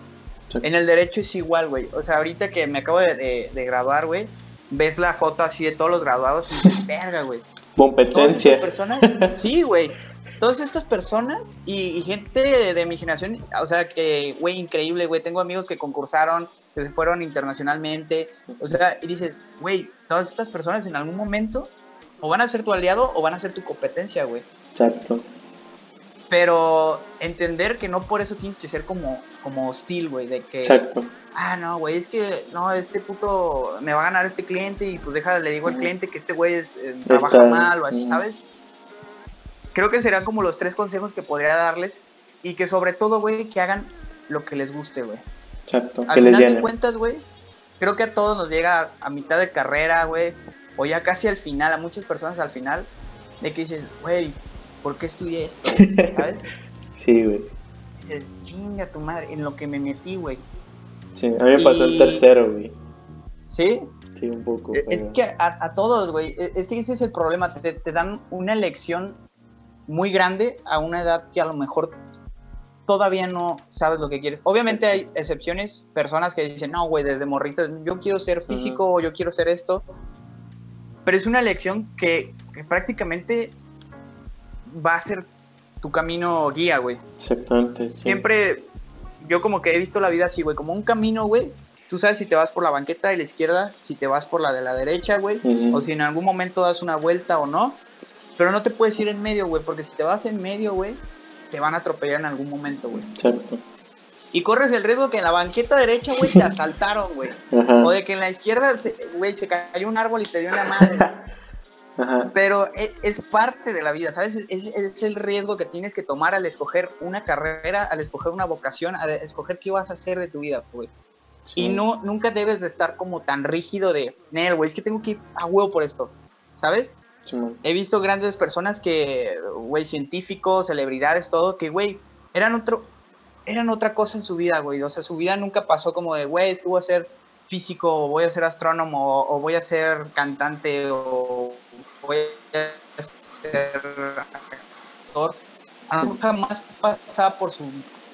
En el derecho es igual, güey. O sea, ahorita que me acabo de, de- de graduar, güey, ves la foto así de todos los graduados y dices, verga, güey. Competencia. personas, sí, güey. Todas estas personas y, y gente de mi generación, o sea, que, güey, increíble, güey. Tengo amigos que concursaron, que se fueron internacionalmente. O sea, y dices, güey, todas estas personas en algún momento o van a ser tu aliado o van a ser tu competencia, güey. Exacto. Pero entender que no por eso tienes que ser como, como hostil, güey, de que, Exacto. ah, no, güey, es que, no, este puto me va a ganar este cliente y pues deja, le digo al cliente que este güey es, eh, trabaja Está- mal o así. ¿sabes? Creo que serán como los tres consejos que podría darles y que sobre todo, güey, que hagan lo que les guste, güey. Exacto. Al les final de cuentas, güey, creo que a todos nos llega a mitad de carrera, güey, o ya casi al final, a muchas personas al final, de que dices, güey, ¿por qué estudié esto? ¿Sabes? Sí, güey. Dices, chinga tu madre, en lo que me metí, güey. Sí, a mí me pasó Y- tercero, güey. ¿Sí? Sí, un poco. Es pero- que a, a todos, güey, e- es que ese es el problema, te, te dan una elección muy grande a una edad que a lo mejor todavía no sabes lo que quieres. Obviamente hay excepciones, personas que dicen, no, güey, desde morrito, yo quiero ser físico o yo quiero ser esto, pero es una elección que, que prácticamente va a ser tu camino guía, güey. Exactamente. sí. Siempre, yo como que he visto la vida así, güey, como un camino, güey. Tú sabes si te vas por la banqueta de la izquierda, si te vas por la de la derecha, güey, o si en algún momento das una vuelta o no. Pero no te puedes ir en medio, güey, porque si te vas en medio, güey, te van a atropellar en algún momento, güey. Exacto. Y corres el riesgo que en la banqueta derecha, güey, te asaltaron, güey. O de que en la izquierda, se- güey, se cayó un árbol y te dio en la madre. Ajá. Pero e- es, parte de la vida, ¿sabes? Es, el riesgo que tienes que tomar al escoger una carrera, al escoger una vocación, al escoger qué vas a hacer de tu vida, güey. Y Sí. no, nunca debes de estar como tan rígido de, Nel, güey, es que tengo que ir a huevo por esto, ¿sabes? He visto grandes personas que, güey, científicos, celebridades, todo, que, güey, eran otro, eran otra cosa en su vida, güey. O sea, su vida nunca pasó como de, güey, es que voy a ser físico, o voy a ser astrónomo, o, o voy a ser cantante, o voy a ser actor. A lo mejor Jamás pasaba por su,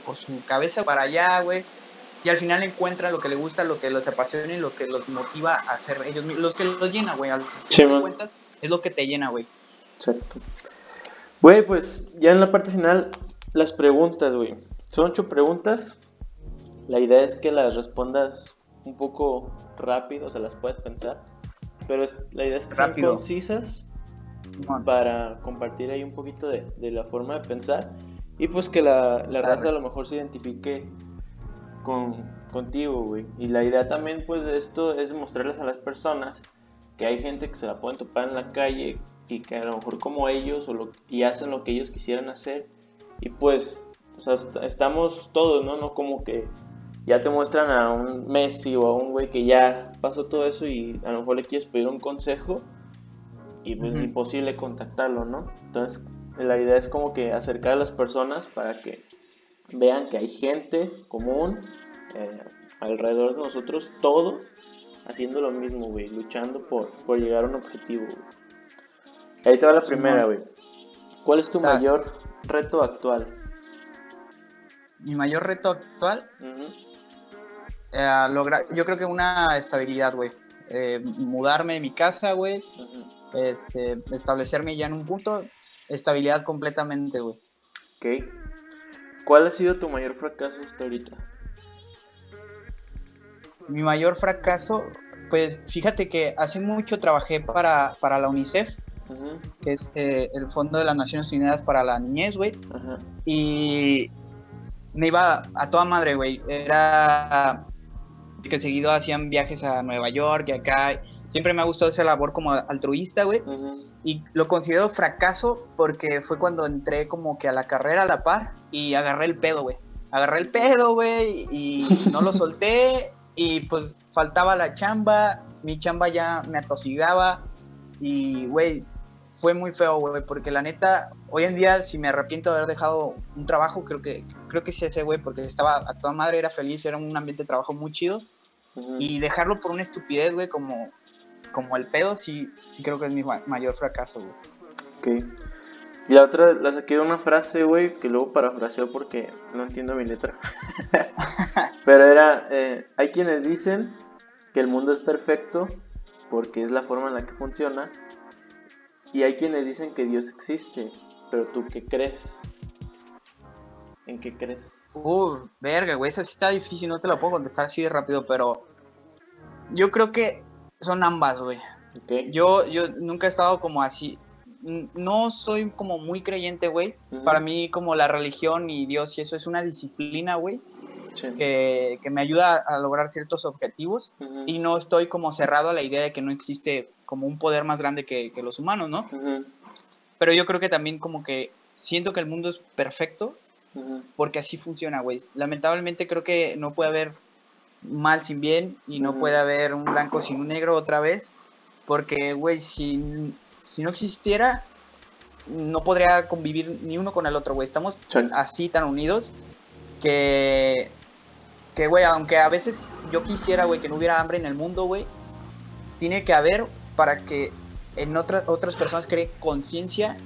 por su cabeza para allá, güey. Y al final encuentra lo que le gusta, lo que los apasiona y lo que los motiva a hacer ellos mismos. Los que los llena, güey. Al Sí, man. Es lo que te llena, güey. Exacto. Güey, pues ya en la parte final, las preguntas, güey. Son ocho preguntas. La idea es que las respondas un poco rápido, o sea, las puedes pensar. Pero es- la idea es que Rápido. sean concisas para compartir ahí un poquito de, de la forma de pensar. Y pues que la, la raza a lo mejor se identifique con, contigo, güey. Y la idea también, pues, de esto es mostrarles a las personas que hay gente que se la pueden topar en la calle y que a lo mejor como ellos o lo, y hacen lo que ellos quisieran hacer. Y pues, o sea, est- estamos todos, ¿no? No como que ya te muestran a un Messi o a un güey que ya pasó todo eso y a lo mejor le quieres pedir un consejo y pues Ujú. imposible contactarlo, ¿no? Entonces, la idea es como que acercar a las personas para que vean que hay gente común eh, alrededor de nosotros, todos haciendo lo mismo, güey, luchando por, por llegar a un objetivo. Ahí te va la primera, güey. ¿Cuál es tu Sas. mayor reto actual? Mi mayor reto actual, eh, lograr, yo creo que una estabilidad, güey. Eh, mudarme de mi casa, güey. Este, establecerme ya en un punto, estabilidad completamente, güey. Ok. ¿Cuál ha sido tu mayor fracaso hasta ahorita? Mi mayor fracaso, pues fíjate que hace mucho trabajé para, para la UNICEF, que es eh, el Fondo de las Naciones Unidas para la Niñez, güey. Y me iba a toda madre, güey. Era que seguido hacían viajes a Nueva York y acá. Siempre me ha gustado esa labor como altruista, güey. Y lo considero fracaso porque fue cuando entré como que a la carrera a la par y agarré el pedo, güey. Agarré el pedo, güey, y no lo solté. Y pues faltaba la chamba. Mi chamba ya me atosigaba. Y, güey, fue muy feo, güey, porque la neta, hoy en día, si me arrepiento de haber dejado un trabajo, creo que creo que es ese, güey, porque estaba a toda madre, era feliz, era un ambiente de trabajo muy chido. Y dejarlo por una estupidez, güey, como, como el pedo, sí, sí creo que es mi ma- mayor fracaso, güey. Y la otra, la saqué de una frase, güey, que luego parafraseo porque no entiendo mi letra. Pero era, eh, hay quienes dicen que el mundo es perfecto porque es la forma en la que funciona. Y hay quienes dicen que Dios existe. Pero tú, ¿qué crees? ¿En qué crees? Uh, verga, güey, esa sí está difícil, no te la puedo contestar así de rápido, pero yo creo que son ambas, güey. Yo, yo nunca he estado como así, no soy como muy creyente, güey. Para mí como la religión y Dios y eso es una disciplina, güey, Sí. que, que me ayuda a lograr ciertos objetivos y no estoy como cerrado a la idea de que no existe como un poder más grande que, que los humanos, ¿no? Pero yo creo que también como que siento que el mundo es perfecto porque así funciona, güey. Lamentablemente creo que no puede haber mal sin bien y no puede haber un blanco sin un negro otra vez, porque, güey, si, si no existiera, no podría convivir ni uno con el otro, güey. Estamos Sí. así tan unidos que, que, güey, aunque a veces yo quisiera, güey, que no hubiera hambre en el mundo, güey, tiene que haber para que en otras otras personas creen conciencia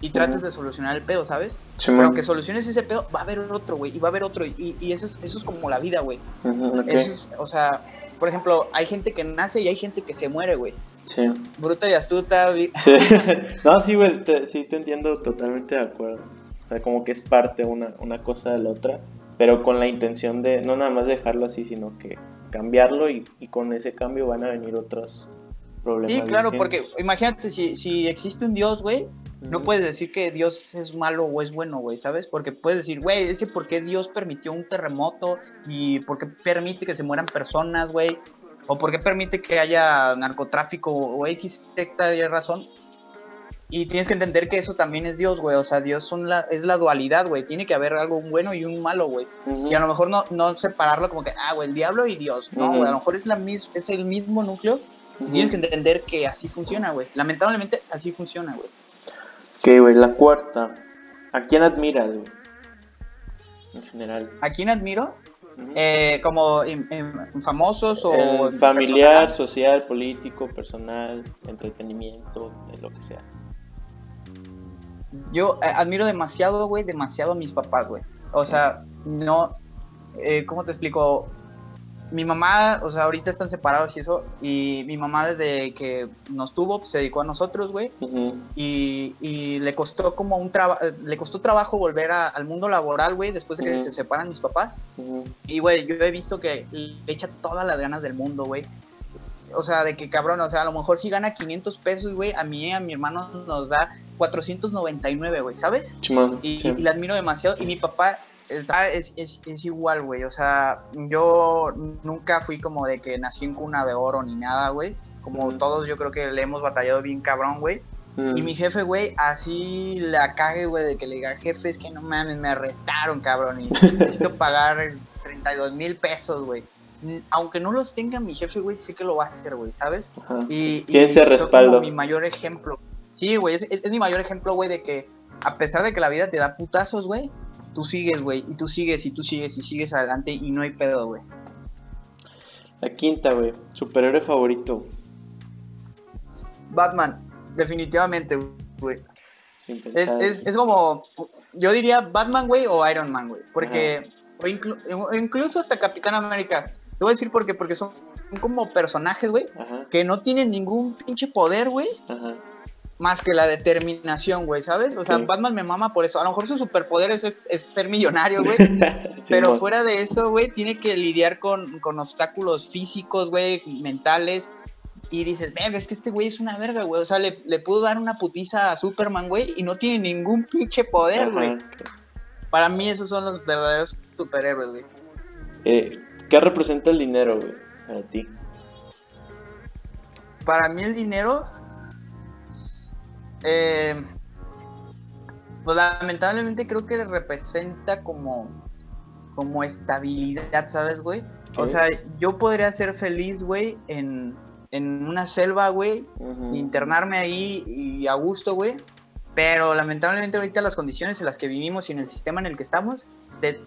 y trates de solucionar el pedo, ¿sabes? Sí, Pero aunque soluciones ese pedo, va a haber otro, güey, y va a haber otro, y, y eso, es, eso es como la vida, güey. Ujú, ok. Eso es, o sea, por ejemplo, hay gente que nace y hay gente que se muere, güey. Sí. Bruta y astuta, Sí. no, sí, güey, te- sí te entiendo totalmente de acuerdo. O sea, como que es parte una, una cosa de la otra, pero con la intención de no nada más dejarlo así, sino que cambiarlo y, y con ese cambio van a venir otros problemas. Sí, claro, porque imagínate, si, si existe un Dios, güey, no puedes decir que Dios es malo o es bueno, güey, ¿sabes? Porque puedes decir, güey, es que ¿por qué Dios permitió un terremoto? ¿Y por qué permite que se mueran personas, güey? ¿O por qué permite que haya narcotráfico o X, y razón? Y tienes que entender que eso también es Dios, güey. O sea, Dios son la, es la dualidad, güey. Tiene que haber algo un bueno y un malo, güey. Ujú. Y a lo mejor no, no separarlo como que, ah, güey, el diablo y Dios. No, Ujú. güey, a lo mejor es, la mis, es el mismo núcleo. Ujú. Tienes que entender que así funciona, güey. Lamentablemente, así funciona, güey. Ok, güey, la cuarta. ¿A quién admiras, güey? En general. ¿A quién admiro? Eh, como en- en familiares o Eh, familiar, personal. social, político, personal, entretenimiento, lo que sea. Yo eh, admiro demasiado, güey, demasiado a mis papás, güey. O sea, no, eh, ¿cómo te explico? Mi mamá, o sea, ahorita están separados y eso, y mi mamá desde que nos tuvo, pues, se dedicó a nosotros, güey, y, y le costó como un trabajo, le costó trabajo volver a- al mundo laboral, güey, después de que se separan mis papás. Y, güey, yo he visto que le echa todas las ganas del mundo, güey. O sea, de que cabrón, o sea, a lo mejor si gana 500 pesos, güey, a mí y a mi hermano nos da 499, güey, ¿sabes? Chimón, Y, sí. y le admiro demasiado. Y mi papá es, es, es igual, güey. O sea, yo nunca fui como de que nací en cuna de oro ni nada, güey. Como todos, yo creo que le hemos batallado bien cabrón, güey. Mm. Y mi jefe, güey, así la cague, güey, de que le diga, jefe, es que no mames, me arrestaron, cabrón, y necesito pagar 32 mil pesos, güey. Aunque no los tenga mi jefe, güey, sé que lo va a hacer, güey, ¿sabes? Ajá. Y, y ese respaldo. como mi mayor ejemplo. Sí, güey, es, es- es mi mayor ejemplo, güey, de que a pesar de que la vida te da putazos, güey, tú sigues, güey, y tú sigues, y tú sigues, y sigues adelante, y no hay pedo, güey. La quinta, güey. Superhéroe favorito. Batman, definitivamente, güey. Es, es, es como, yo diría Batman, güey, o Iron Man, güey. Porque, o, inclu- o incluso hasta Capitán América. Te voy a decir por qué, porque son como personajes, güey, que no tienen ningún pinche poder, güey, ajá. Más que la determinación, güey, ¿sabes? O sea, Sí. Batman me mama por eso. A lo mejor su superpoder es, es- ser millonario, güey. Sí, Pero fuera de eso, güey, tiene que lidiar con, con obstáculos físicos, güey, mentales. Y dices, verga, es que este güey es una verga, güey. O sea, le, le pudo dar una putiza a Superman, güey, y no tiene ningún pinche poder, güey. Para mí esos son los verdaderos superhéroes, güey. Eh, ¿Qué representa el dinero, güey, para ti? Para mí el dinero, eh, pues lamentablemente creo que representa como, como estabilidad, ¿sabes, güey? O sea, yo podría ser feliz, güey, en, en una selva, güey, internarme ahí y a gusto, güey. Pero lamentablemente ahorita las condiciones en las que vivimos y en el sistema en el que estamos, te,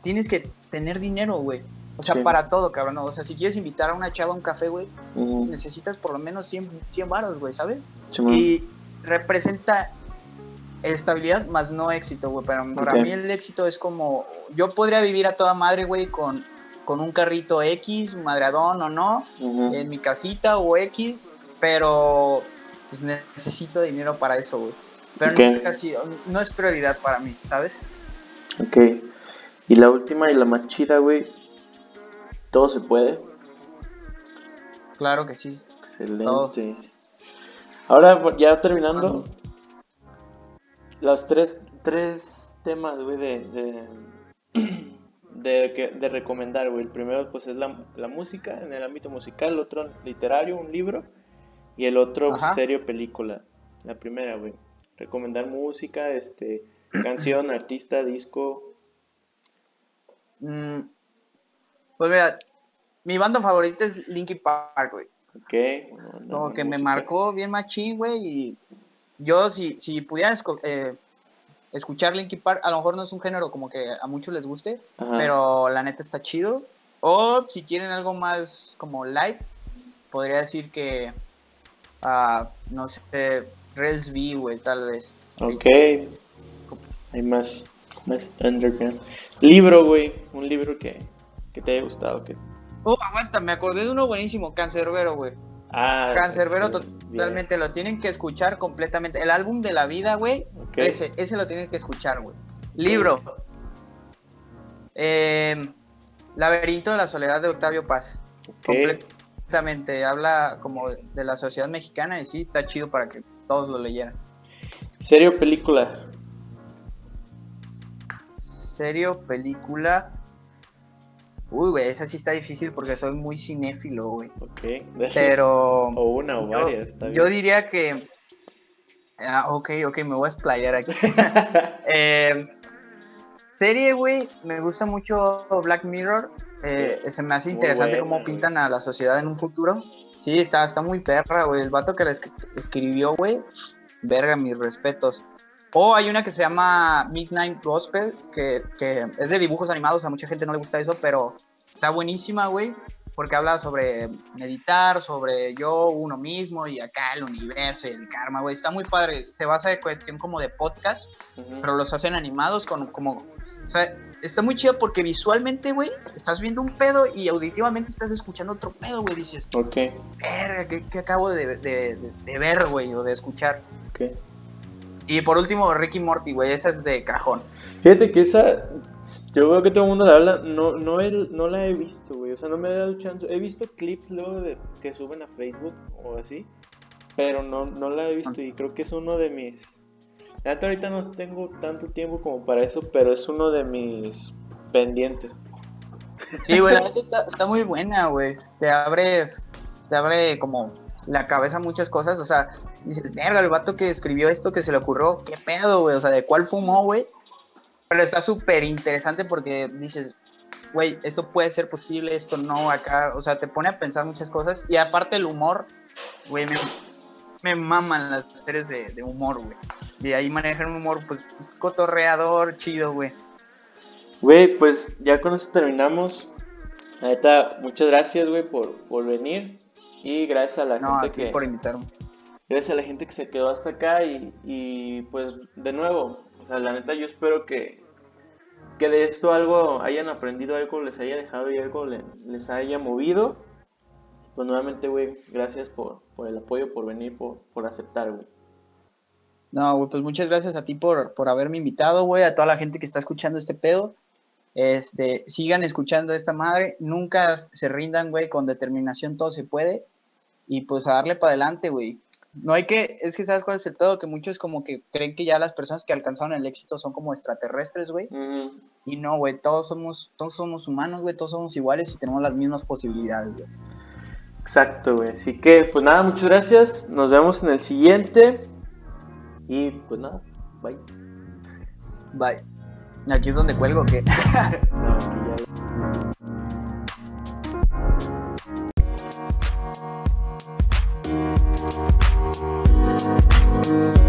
tienes que tener dinero, güey. O sea, Sí. para todo, cabrón. O sea, si quieres invitar a una chava a un café, güey, necesitas por lo menos 100, 100 varos, güey, ¿sabes? Simón. Y representa estabilidad más no éxito, güey. Pero para mí el éxito es como, yo podría vivir a toda madre, güey, con, con un carrito X, madreadón o no, en mi casita o X, pero pues necesito dinero para eso, güey. Pero ha sido- no es prioridad para mí, ¿sabes? Ok. Y la última y la más chida, güey. Todo se puede. Claro que sí. Excelente. Ahora, ya terminando, los tres, tres temas, güey, de, de, de, de recomendar, güey. El primero, pues, es la, la música, en el ámbito musical. El otro, literario, un libro. Y el otro, pues, Ajá. serie o película. La primera, güey. Recomendar música, este, canción, artista, disco. Mm, pues mira, mi banda favorita es Linkin Park, güey. Ok. Como que me marcó bien machín, güey. Y yo, si, si pudiera esco- eh, escuchar Linkin Park, a lo mejor no es un género como que a muchos les guste, Ajá. pero la neta está chido. O si quieren algo más como light, podría decir que, ah, no sé, Rails V, güey, tal vez. Ok. Hay más, más underground. Libro, güey. Un libro que, que te haya gustado. Que... Oh, aguanta, me acordé de uno buenísimo, Cancerbero, güey. Ah, Cancerbero totalmente, lo tienen que escuchar completamente. El álbum de la vida, güey, ese, ese lo tienen que escuchar, güey. Libro. Eh, Laberinto de la Soledad de Octavio Paz. Completamente, habla como de la sociedad mexicana y sí, está chido para que todos lo leyeran. Serie o película. Serio, película. Uy, güey, esa sí está difícil porque soy muy cinéfilo, güey. Ok. Pero. O una o yo, varias. Está yo bien. diría que. Ah, ok, ok, me voy a explayar aquí. Eh, serie, güey, me gusta mucho Black Mirror. Eh, se me hace interesante buena, cómo güey. pintan a la sociedad en un futuro. Sí, está, está muy perra, güey. El vato que la escri- escribió, güey. Verga, mis respetos. O hay una que se llama Midnight Gospel, que, que es de dibujos animados. A mucha gente no le gusta eso, pero está buenísima, güey. Porque habla sobre meditar, sobre yo, uno mismo y acá el universo y el karma, güey. Está muy padre. Se basa en cuestión como de podcast pero los hacen animados con como o sea está muy chido porque visualmente güey estás viendo un pedo y auditivamente estás escuchando otro pedo güey dices Ok. verga ¿qué, qué acabo de, de- de- de ver güey o de escuchar Ok. Y por último Ricky Morty güey esa es de cajón Fíjate que esa. Yo veo que todo el mundo la habla. No, no, he- no la he visto, güey. O sea, no me he dado chance. He visto clips luego de, que suben a Facebook o así. Pero no, no la he visto. Y creo que es uno de mis. La neta, ahorita no tengo tanto tiempo como para eso. Pero es uno de mis pendientes. sí güey la neta está, está muy buena güey te abre te abre como la cabeza muchas cosas o sea dices verga el vato que escribió esto que se le ocurrió qué pedo güey o sea de cuál fumó güey pero está súper interesante porque dices, güey, esto puede ser posible, esto no, acá, o sea, te pone a pensar muchas cosas y aparte el humor, güey, me, me maman las series de, de humor, güey. Y ahí manejan un humor, pues, pues, cotorreador, chido, güey. Güey, pues ya con eso terminamos. Neta, muchas gracias, güey, por, por venir. Y gracias a la No, a gente ti que. por invitarme. Gracias a la gente que se quedó hasta acá y, y pues de nuevo, o sea, la neta yo espero que, que de esto algo hayan aprendido, algo les haya dejado y algo le- les haya movido. Pues nuevamente, güey, gracias por, por el apoyo, por venir, por, por aceptar, güey. No, güey, pues muchas gracias a ti por, por haberme invitado, güey, a toda la gente que está escuchando este pedo. Este, sigan escuchando esta madre, nunca se rindan, güey, con determinación todo se puede. Y pues a darle para adelante, güey. No hay que, es que sabes cuál es el pedo, que muchos como que creen que ya las personas que alcanzaron el éxito son como extraterrestres, güey. Y no, güey, todos somos, todos somos humanos, güey, todos somos iguales y tenemos las mismas posibilidades, güey. Exacto, güey. Así que, pues nada, muchas gracias. Nos vemos en el siguiente. Y pues nada, bye. Bye. Aquí es donde cuelgo que. No, aquí ya-